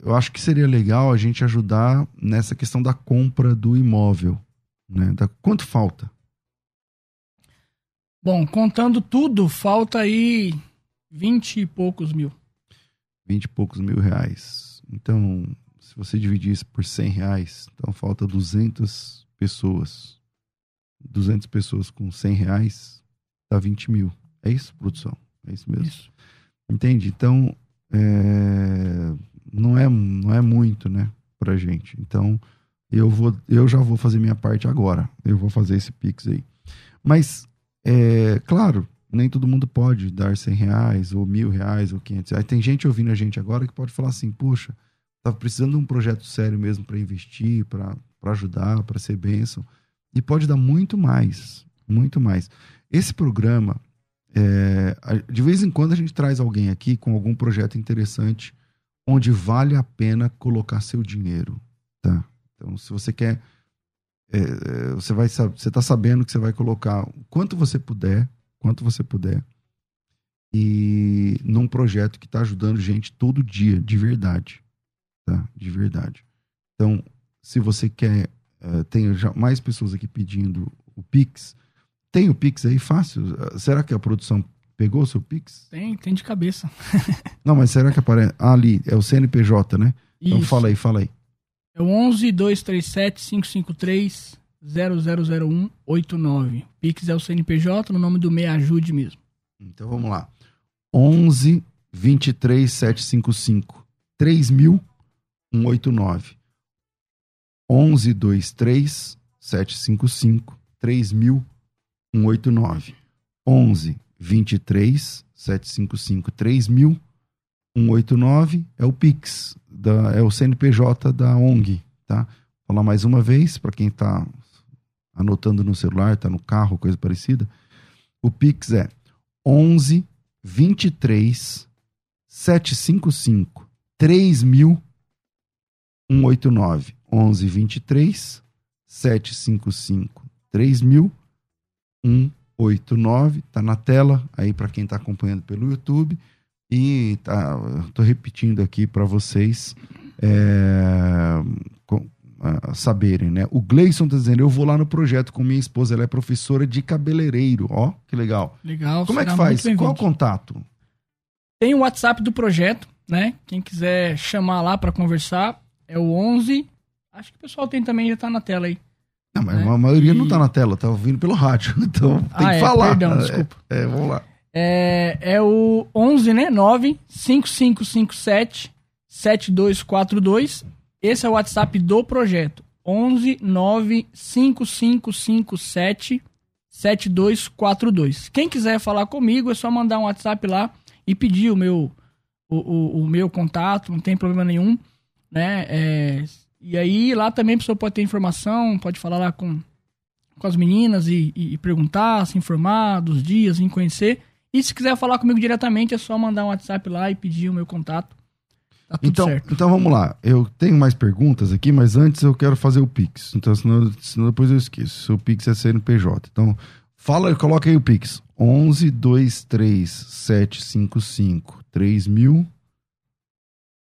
eu acho que seria legal a gente ajudar nessa questão da compra do imóvel. Né? Da, quanto falta? Bom, contando tudo, falta aí vinte e poucos mil. Vinte e poucos mil reais. Então, se você dividir isso por 100 reais, então falta 200 pessoas. 200 pessoas com 100 reais, dá 20 mil. É isso, produção? É isso mesmo? Isso. Entende? Então, é... não, é, não é muito, né, pra gente. Então, eu, vou, eu já vou fazer minha parte agora. Eu vou fazer esse Pix aí. Mas, é, claro, nem todo mundo pode dar 100 reais, ou mil reais, ou 500 reais. Tem gente ouvindo a gente agora que pode falar assim, puxa, Estava precisando de um projeto sério mesmo para investir, para ajudar, para ser bênção. E pode dar muito mais, muito mais. Esse programa, É, de vez em quando a gente traz alguém aqui com algum projeto interessante onde vale a pena colocar seu dinheiro, tá? Então, se você quer, é, é você vai, você está sabendo que você vai colocar quanto você puder, quanto você puder, e num projeto que está ajudando gente todo dia, de verdade, tá? De verdade. Então, se você quer, uh, tem já mais pessoas aqui pedindo o Pix. Tem o Pix aí fácil? Será que a produção pegou o seu Pix? Tem, tem de cabeça. Não, mas será que aparece? Ah, ali, é o CNPJ, né? Então Isso. Então fala aí, fala aí. É o 11 237 553 0001 89. Pix é o CNPJ, no nome do Me Ajude mesmo. Então vamos lá. 11 23 755 3000 189. 11 23 755 3000 189. 11 23 755 3000 189 é o Pix, da, é o CNPJ da ONG, tá? Vou falar mais uma vez para quem está anotando no celular, está no carro, coisa parecida. O Pix é 11 23 755 3000 189 11 23 755 3000 189 tá na tela aí para quem está acompanhando pelo YouTube e tá tô repetindo aqui para vocês é, com, saberem, né? O Gleison tá dizendo, eu vou lá no projeto com minha esposa, ela é professora de cabeleireiro, ó, que legal. Legal. Como é que faz? Qual o contato? Tem o WhatsApp do projeto, né? Quem quiser chamar lá para conversar é o 11. Acho que o pessoal tem também, já tá na tela aí. Não, mas né? a maioria e... não tá na tela, tá ouvindo pelo rádio. Então tem ah, que é, falar. Perdão, desculpa. É, é, vamos lá. É, é o 11, né? 9 5557 7242 esse é o WhatsApp do projeto. 11 9 5557 7242. Quem quiser falar comigo é só mandar um WhatsApp lá e pedir o meu o, o, o meu contato, não tem problema nenhum, né? É, e aí lá também a pessoa pode ter informação, pode falar lá com, com as meninas e, e, perguntar, se informar dos dias, em conhecer. E se quiser falar comigo diretamente, é só mandar um WhatsApp lá e pedir o meu contato. Tá então, certo. então vamos lá. Eu tenho mais perguntas aqui, mas antes eu quero fazer o Pix. Então, senão, senão depois eu esqueço. Seu Pix é CNPJ. Então, fala, coloca aí o Pix. 11 23 755 3000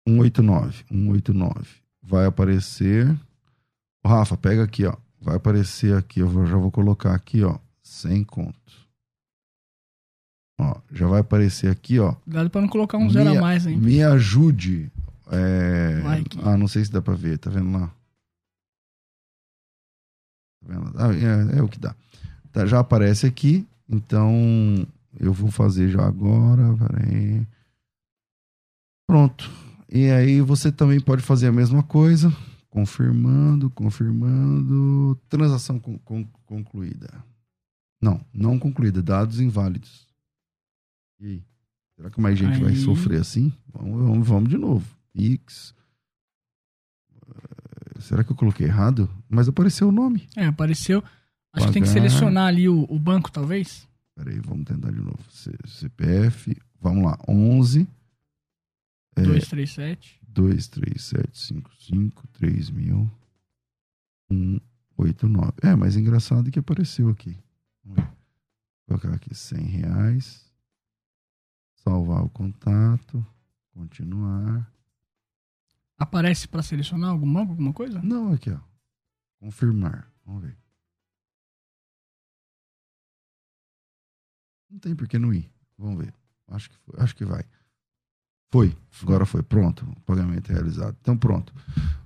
189. 189. Vai aparecer. Rafa, pega aqui, ó. Vai aparecer aqui. Eu já vou colocar aqui, ó. Sem conto. Ó, já vai aparecer aqui, ó. Cuidado pra não colocar um zero a mais, hein? Me ajude. É... Ah, não sei se dá pra ver, tá vendo lá? Tá vendo? Ah, é, é, o que dá. Tá, já aparece aqui, então eu vou fazer já agora. Peraí. Pronto. E aí você também pode fazer a mesma coisa. Confirmando, confirmando. Transação con con concluída. Não, não concluída. Dados inválidos. E aí? Será que mais gente aí... vai sofrer assim? Vamos, vamos, vamos de novo. Pix. Uh, será que eu coloquei errado? Mas apareceu o nome. É, apareceu. Acho Pagar. que tem que selecionar ali o, o banco, talvez. Peraí, vamos tentar de novo. C CPF, vamos lá. 11. 237. 23755 3000 189. É, mas engraçado que apareceu aqui. Vou colocar aqui 100 reais salvar o contato, continuar. Aparece para selecionar algum banco, alguma coisa? Não, aqui ó. Confirmar. Vamos ver. Não tem por que não ir. Vamos ver. Acho que. Acho que vai. Foi. Agora foi. Pronto. O pagamento é realizado. Então, pronto.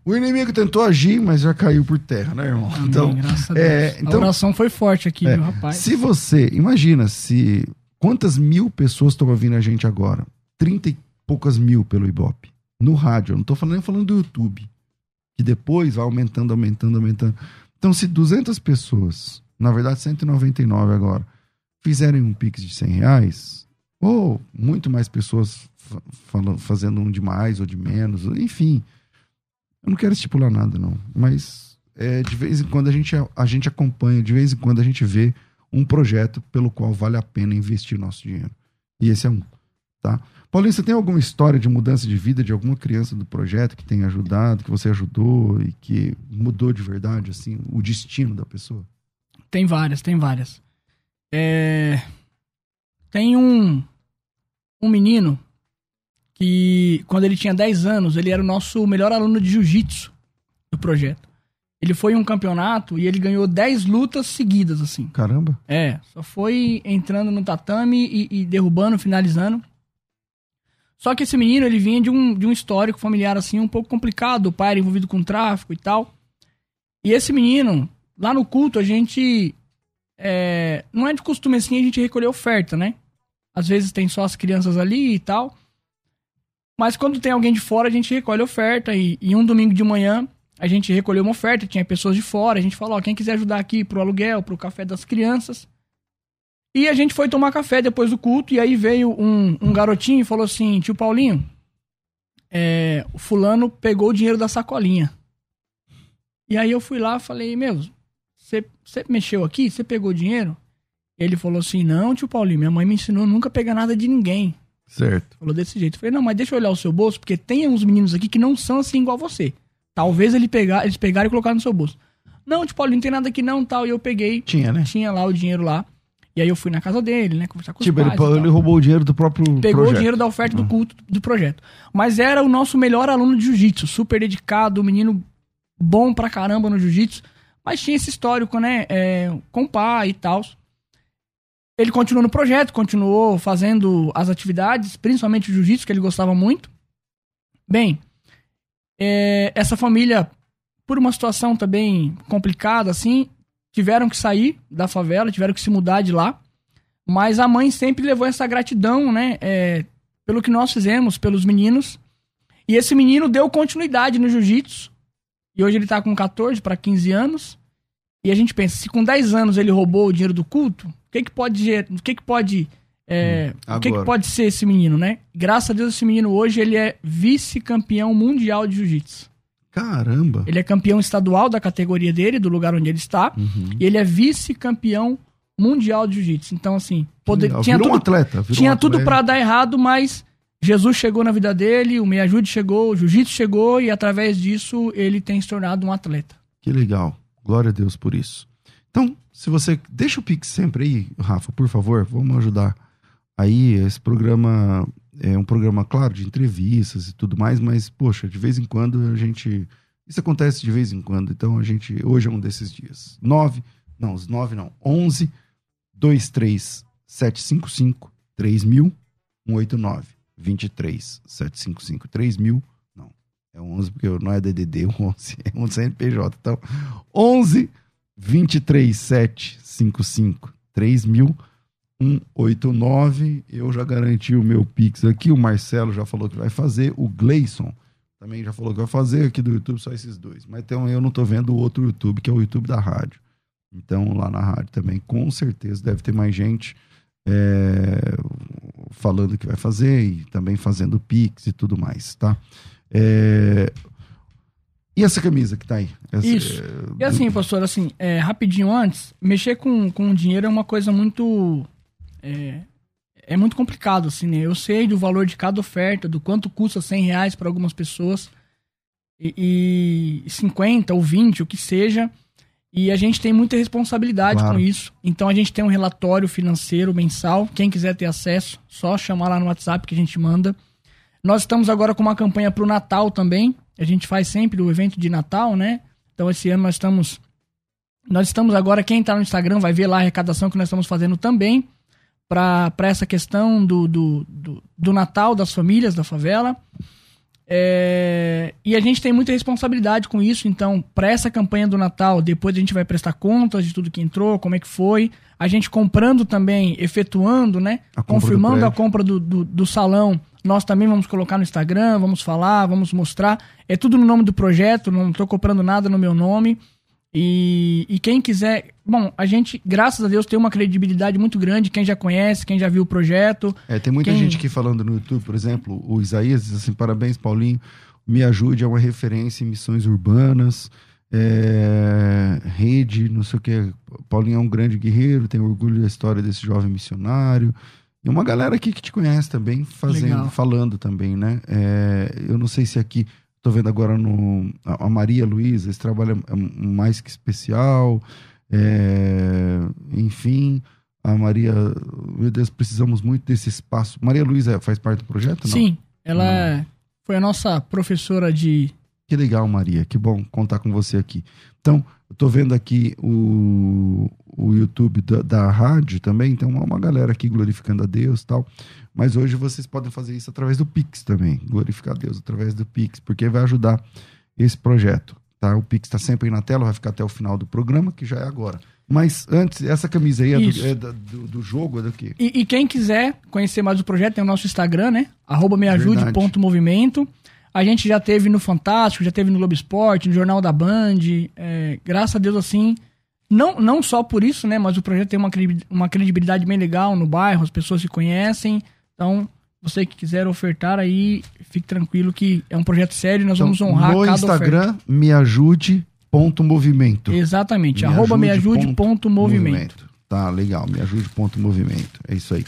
O inimigo tentou agir, mas já caiu por terra, né, irmão? Amém, então, é, então, a oração foi forte aqui, é, viu, rapaz? Se você, imagina se Quantas mil pessoas estão ouvindo a gente agora? Trinta e poucas mil pelo Ibope. No rádio, eu não estou nem falando do YouTube. Que depois vai aumentando, aumentando, aumentando. Então, se 200 pessoas, na verdade 199 agora, fizerem um Pix de 100 reais, ou muito mais pessoas falando, fazendo um de mais ou de menos, enfim. Eu não quero estipular nada, não. Mas é, de vez em quando a gente, a gente acompanha, de vez em quando a gente vê um projeto pelo qual vale a pena investir nosso dinheiro. E esse é um, tá? Paulinho, você tem alguma história de mudança de vida de alguma criança do projeto que tenha ajudado, que você ajudou e que mudou de verdade, assim, o destino da pessoa? Tem várias, tem várias. É... Tem um, um menino que, quando ele tinha 10 anos, ele era o nosso melhor aluno de jiu-jitsu do projeto. Ele foi um campeonato e ele ganhou 10 lutas seguidas, assim. Caramba. É, só foi entrando no tatame e, e, derrubando, finalizando. Só que esse menino, ele vinha de um, de um histórico familiar, assim, um pouco complicado. O pai era envolvido com tráfico e tal. E esse menino, lá no culto, a gente... É, não é de costume, assim, a gente recolher oferta, né? Às vezes tem só as crianças ali e tal. Mas quando tem alguém de fora, a gente recolhe oferta. E, e um domingo de manhã, a gente recolheu uma oferta, tinha pessoas de fora, a gente falou, ó, quem quiser ajudar aqui pro aluguel, pro café das crianças. E a gente foi tomar café depois do culto, e aí veio um, um garotinho e falou assim, tio Paulinho, é, o fulano pegou o dinheiro da sacolinha. E aí eu fui lá falei, meu, você mexeu aqui? Você pegou o dinheiro? Ele falou assim, não, tio Paulinho, minha mãe me ensinou a nunca pegar nada de ninguém. Certo. Falou desse jeito. Eu falei, não, mas deixa eu olhar o seu bolso, porque tem uns meninos aqui que não são assim igual você. Talvez ele pegar, eles pegaram e colocaram no seu bolso. Não, tipo, olha, não tem nada aqui não, tal. E eu peguei. Tinha, né? Tinha lá o dinheiro lá. E aí eu fui na casa dele, né? Conversar com tipo, os pais. Tipo, ele, roubou o dinheiro do próprio Pegou projeto. o dinheiro da oferta ah. do culto do projeto. Mas era o nosso melhor aluno de jiu-jitsu. Super dedicado, menino bom pra caramba no jiu-jitsu. Mas tinha esse histórico, né? É, com o pai e tal. Ele continuou no projeto, continuou fazendo as atividades, principalmente o jiu-jitsu, que ele gostava muito. Bem, é, essa família, por uma situação também complicada, assim, tiveram que sair da favela, tiveram que se mudar de lá. Mas a mãe sempre levou essa gratidão, né? É, pelo que nós fizemos, pelos meninos. E esse menino deu continuidade no jiu-jitsu. E hoje ele tá com 14 para 15 anos. E a gente pensa, se com 10 anos ele roubou o dinheiro do culto, o que que pode, o que que pode é, hum, o que, que, pode ser esse menino, né? Graças a Deus, esse menino hoje ele é vice-campeão mundial de jiu-jitsu. Caramba! Ele é campeão estadual da categoria dele, do lugar onde ele está. Uhum. E ele é vice-campeão mundial de jiu-jitsu. Então, assim, poder, tinha tudo, um atleta. tinha um tudo para dar errado, mas Jesus chegou na vida dele, o Me Ajude chegou, o jiu-jitsu chegou e através disso ele tem se tornado um atleta. Que legal. Glória a Deus por isso. Então, se você. Deixa o Pix sempre aí, Rafa, por favor, vamos ajudar Aí esse programa é um programa, claro, de entrevistas e tudo mais, mas, poxa, de vez em quando a gente. Isso acontece de vez em quando, então a gente. Hoje é um desses dias. 9, não, os 9 não. 11 23 755 3000 189 23 755 3000. É 11 porque não é DDD, 11 é um CNPJ. Então, 11 23 755 3000 189. Eu já garanti o meu Pix aqui. O Marcelo já falou que vai fazer. O Gleison também já falou que vai fazer. Aqui do YouTube só esses dois. Mas então eu não tô vendo o outro YouTube, que é o YouTube da rádio. Então lá na rádio também, com certeza, deve ter mais gente é, falando que vai fazer e também fazendo Pix e tudo mais, tá? É, e essa camisa que tá aí? Essa, Isso. É... E assim, pastor, assim, é, rapidinho antes, mexer com, com dinheiro é uma coisa muito é, é muito complicado, assim, né? Eu sei do valor de cada oferta, do quanto custa 100 reais para algumas pessoas, e, e 50 ou 20, o que seja, e a gente tem muita responsabilidade claro. com isso. Então a gente tem um relatório financeiro mensal. Quem quiser ter acesso, só chamar lá no WhatsApp que a gente manda. Nós estamos agora com uma campanha para o Natal também. A gente faz sempre o evento de Natal, né? Então esse ano nós estamos. Nós estamos agora, quem está no Instagram vai ver lá a arrecadação que nós estamos fazendo também para essa questão do, do, do, do, Natal das famílias da favela. É, e a gente tem muita responsabilidade com isso, então, para essa campanha do Natal, depois a gente vai prestar contas de tudo que entrou, como é que foi. A gente comprando também, efetuando, né? A confirmando a compra do, do, do salão, nós também vamos colocar no Instagram, vamos falar, vamos mostrar. É tudo no nome do projeto, não estou comprando nada no meu nome. E, e quem quiser. Bom, a gente, graças a Deus, tem uma credibilidade muito grande. Quem já conhece, quem já viu o projeto. É, tem muita quem... gente aqui falando no YouTube, por exemplo, o Isaías diz assim: parabéns, Paulinho. Me ajude, é uma referência em missões urbanas. é, rede, não sei o que. Paulinho é um grande guerreiro, tem orgulho da história desse jovem missionário. E uma galera aqui que te conhece também, fazendo, Legal. falando também, né? É, eu não sei se aqui, tô vendo agora no a Maria Luísa, esse trabalho é mais que especial. É, enfim, a Maria, meu Deus, precisamos muito desse espaço. Maria Luísa faz parte do projeto? Não? Sim, ela hum. foi a nossa professora de que legal, Maria. Que bom contar com você aqui. Então, eu tô vendo aqui o, o YouTube da, da rádio também, então uma galera aqui glorificando a Deus tal. Mas hoje vocês podem fazer isso através do Pix também, glorificar a Deus através do Pix, porque vai ajudar esse projeto. Tá? O Pix está sempre aí na tela, vai ficar até o final do programa, que já é agora. Mas antes, essa camisa aí é, do, é do, do, jogo, é do quê? E, e, quem quiser conhecer mais o projeto, tem o nosso Instagram, né? Arroba meajude.movimento. A gente já teve no Fantástico, já teve no Globo Esporte, no Jornal da Band. É, graças a Deus, assim. Não, não só por isso, né? Mas o projeto tem uma, uma credibilidade bem legal no bairro, as pessoas se conhecem. Então, você que quiser ofertar aí, fique tranquilo que é um projeto sério e nós então, vamos honrar no cada Instagram, oferta. me ajude ponto movimento. Exatamente, me arroba me ajude ponto movimento. movimento. Tá, legal, me ajude ponto movimento. É isso aí.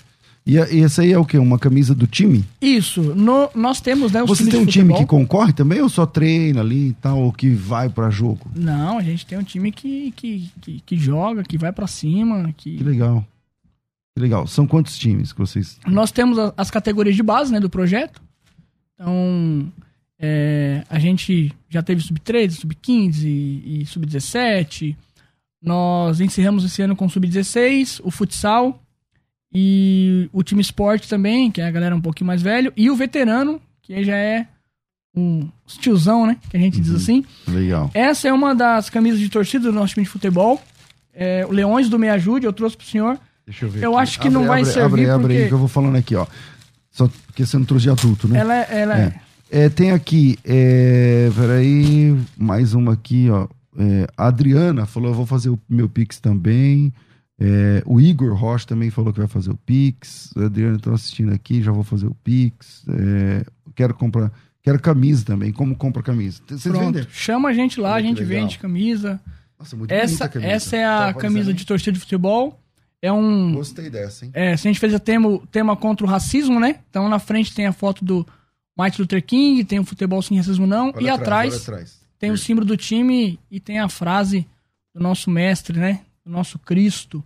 E, esse aí é o quê? Uma camisa do time? Isso. No, nós temos, né? Você tem um time que concorre também ou só treina ali e tal, ou que vai para jogo? Não, a gente tem um time que, que, que, que joga, que vai para cima. Que... que legal. Que legal. São quantos times que vocês. Nós temos as categorias de base né, do projeto. Então, é, a gente já teve sub-13, sub-15 e, e sub-17. Nós encerramos esse ano com sub-16, o futsal e o time esporte também, que é a galera um pouquinho mais velho. E o veterano, que já é um tiozão, né? Que a gente uhum. diz assim. Legal. Essa é uma das camisas de torcida do nosso time de futebol. É, o Leões do Me Ajude, eu trouxe pro senhor. Deixa eu ver. Eu aqui. acho que abre, não vai abre, servir. Abre, porque... abre aí que eu vou falando aqui, ó. Só porque você não trouxe de adulto, né? Ela, é, ela é. é. é tem aqui, é, peraí, mais uma aqui, ó. É, a Adriana falou: eu vou fazer o meu Pix também. É, o Igor Rocha também falou que vai fazer o Pix. Adriano, estou assistindo aqui, já vou fazer o Pix. É, quero comprar. Quero camisa também. Como compra camisa? Vocês Pronto. vendem? Chama a gente lá, muito a gente legal. vende camisa. Nossa, muito essa, camisa. Essa é a tá camisa de torcida de futebol. É um. Gostei dessa, hein? É, se a gente fez o tema, tema contra o racismo, né? Então na frente tem a foto do Martin Luther King, tem o futebol sem racismo não. Olha e atrás, atrás tem o símbolo do time e tem a frase do nosso mestre, né? Do nosso Cristo.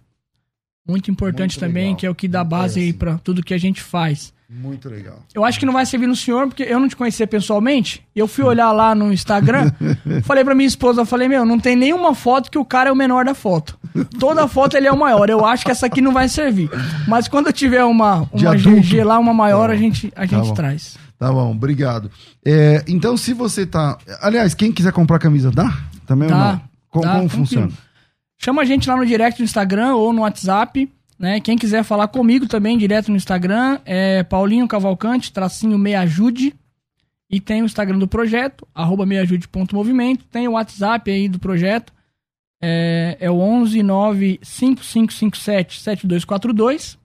Muito importante Muito também, legal. que é o que dá base é, aí para tudo que a gente faz. Muito legal. Eu acho que não vai servir no senhor, porque eu não te conhecia pessoalmente. Eu fui olhar lá no Instagram, falei pra minha esposa, falei, meu, não tem nenhuma foto que o cara é o menor da foto. Toda foto ele é o maior. Eu acho que essa aqui não vai servir. Mas quando tiver uma, uma GG lá, uma maior, tá a gente, a gente tá traz. Tá bom, obrigado. É, então, se você tá. Aliás, quem quiser comprar camisa, dá? Também dá, ou não? Como, dá, como funciona? Chama a gente lá no direct do Instagram ou no WhatsApp. Né? Quem quiser falar comigo também, direto no Instagram, é Paulinho Cavalcante, tracinho meajude. E tem o Instagram do projeto, arroba meajude.movimento. Tem o WhatsApp aí do projeto, é, é o 11 95557 7242.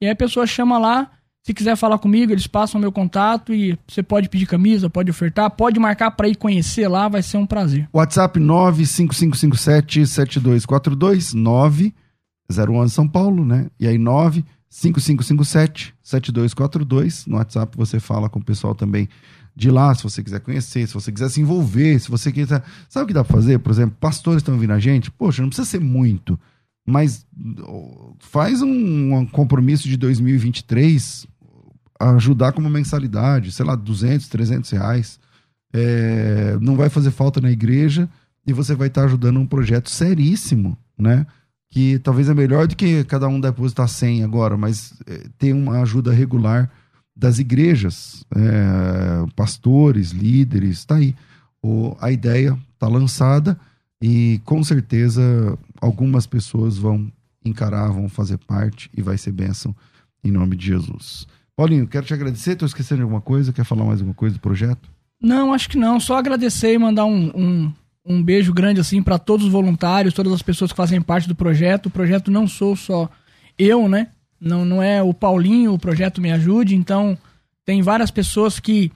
E aí a pessoa chama lá, se quiser falar comigo, eles passam meu contato e você pode pedir camisa, pode ofertar, pode marcar para ir conhecer lá, vai ser um prazer. WhatsApp 95557-7242, 901 São Paulo, né? E aí 95557-7242. No WhatsApp você fala com o pessoal também de lá, se você quiser conhecer, se você quiser se envolver, se você quiser. Sabe o que dá pra fazer? Por exemplo, pastores estão vindo a gente, poxa, não precisa ser muito mas faz um, um compromisso de 2023 ajudar como mensalidade, sei lá, 200, 300 reais. É, não vai fazer falta na igreja e você vai estar ajudando um projeto seríssimo, né? Que talvez é melhor do que cada um depositar 100 agora, mas é, tem uma ajuda regular das igrejas, é, pastores, líderes, tá aí. O, a ideia tá lançada e com certeza algumas pessoas vão encarar, vão fazer parte e vai ser bênção em nome de Jesus. Paulinho, quero te agradecer. Estou esquecendo de alguma coisa? Quer falar mais alguma coisa do projeto? Não, acho que não. Só agradecer e mandar um, um, um beijo grande assim para todos os voluntários, todas as pessoas que fazem parte do projeto. O projeto não sou só eu, né? Não, não é o Paulinho, o projeto Me Ajude. Então, tem várias pessoas que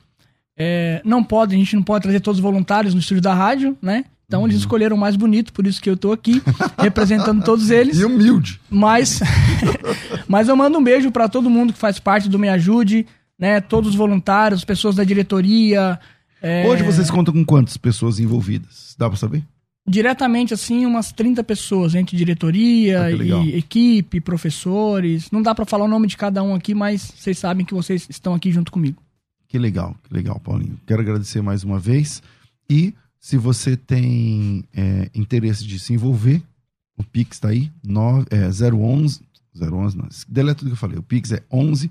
é, não podem, a gente não pode trazer todos os voluntários no estúdio da rádio, né? Então uhum. eles escolheram o mais bonito, por isso que eu tô aqui, representando todos eles. E humilde. Mas, mas eu mando um beijo para todo mundo que faz parte do Me Ajude, né? Todos os voluntários, pessoas da diretoria. É... Hoje vocês contam com quantas pessoas envolvidas? Dá para saber? Diretamente, assim, umas 30 pessoas, entre diretoria ah, e equipe, professores. Não dá para falar o nome de cada um aqui, mas vocês sabem que vocês estão aqui junto comigo. Que legal, que legal, Paulinho. Quero agradecer mais uma vez. E se você tem é, interesse de se envolver, o Pix está aí, 9, é, 011, 011 não, deleta tudo que eu falei, o Pix é 11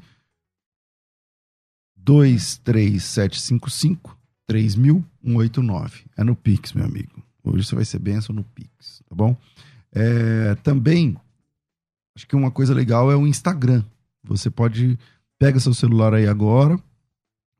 23755 3189. É no Pix, meu amigo. Hoje você vai ser benção no Pix, tá bom? É, também, acho que uma coisa legal é o Instagram. Você pode, pega seu celular aí agora,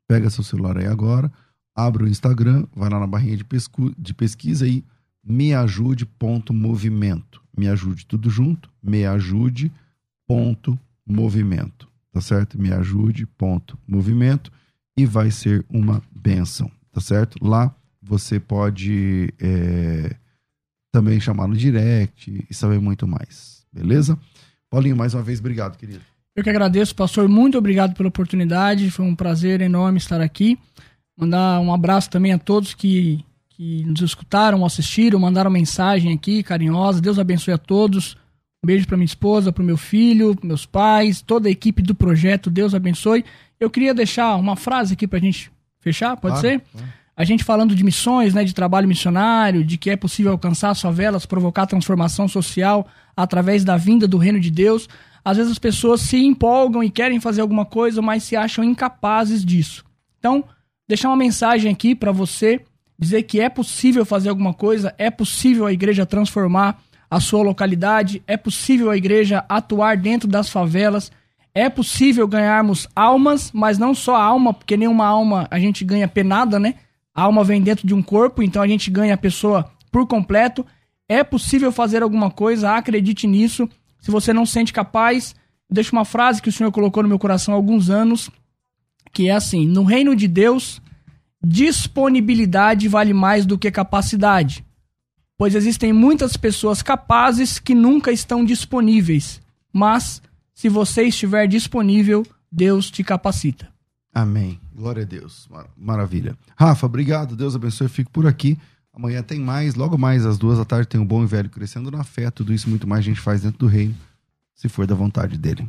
pega seu celular aí agora, abre o Instagram, vai lá na barrinha de, pescu, de pesquisa e meajude.movimento. Me ajude tudo junto, meajude.movimento. Tá certo? Meajude.movimento e vai ser uma benção, tá certo? Lá você pode é, também chamar no direct e saber muito mais, beleza? Paulinho, mais uma vez, obrigado, querido. Eu que agradeço, pastor. Muito obrigado pela oportunidade. Foi um prazer enorme estar aqui. Mandar um abraço também a todos que, que nos escutaram, assistiram, mandaram mensagem aqui, carinhosa. Deus abençoe a todos. Um beijo para minha esposa, para o meu filho, meus pais, toda a equipe do projeto. Deus abençoe. Eu queria deixar uma frase aqui para a gente fechar, pode claro, ser? Claro. A gente falando de missões, né, de trabalho missionário, de que é possível alcançar as favelas, provocar transformação social através da vinda do reino de Deus. Às vezes as pessoas se empolgam e querem fazer alguma coisa, mas se acham incapazes disso. Então, deixar uma mensagem aqui para você, dizer que é possível fazer alguma coisa, é possível a igreja transformar a sua localidade, é possível a igreja atuar dentro das favelas, é possível ganharmos almas, mas não só alma, porque nenhuma alma a gente ganha penada, né? A alma vem dentro de um corpo, então a gente ganha a pessoa por completo. É possível fazer alguma coisa, acredite nisso. Se você não se sente capaz, deixa uma frase que o Senhor colocou no meu coração há alguns anos, que é assim: no reino de Deus, disponibilidade vale mais do que capacidade, pois existem muitas pessoas capazes que nunca estão disponíveis, mas se você estiver disponível, Deus te capacita. Amém. Glória a Deus. Maravilha. Rafa, obrigado. Deus abençoe. Eu fico por aqui. Amanhã tem mais. Logo mais às duas da tarde tem o Bom e Velho Crescendo na Fé. Tudo isso muito mais a gente faz dentro do reino, se for da vontade dele.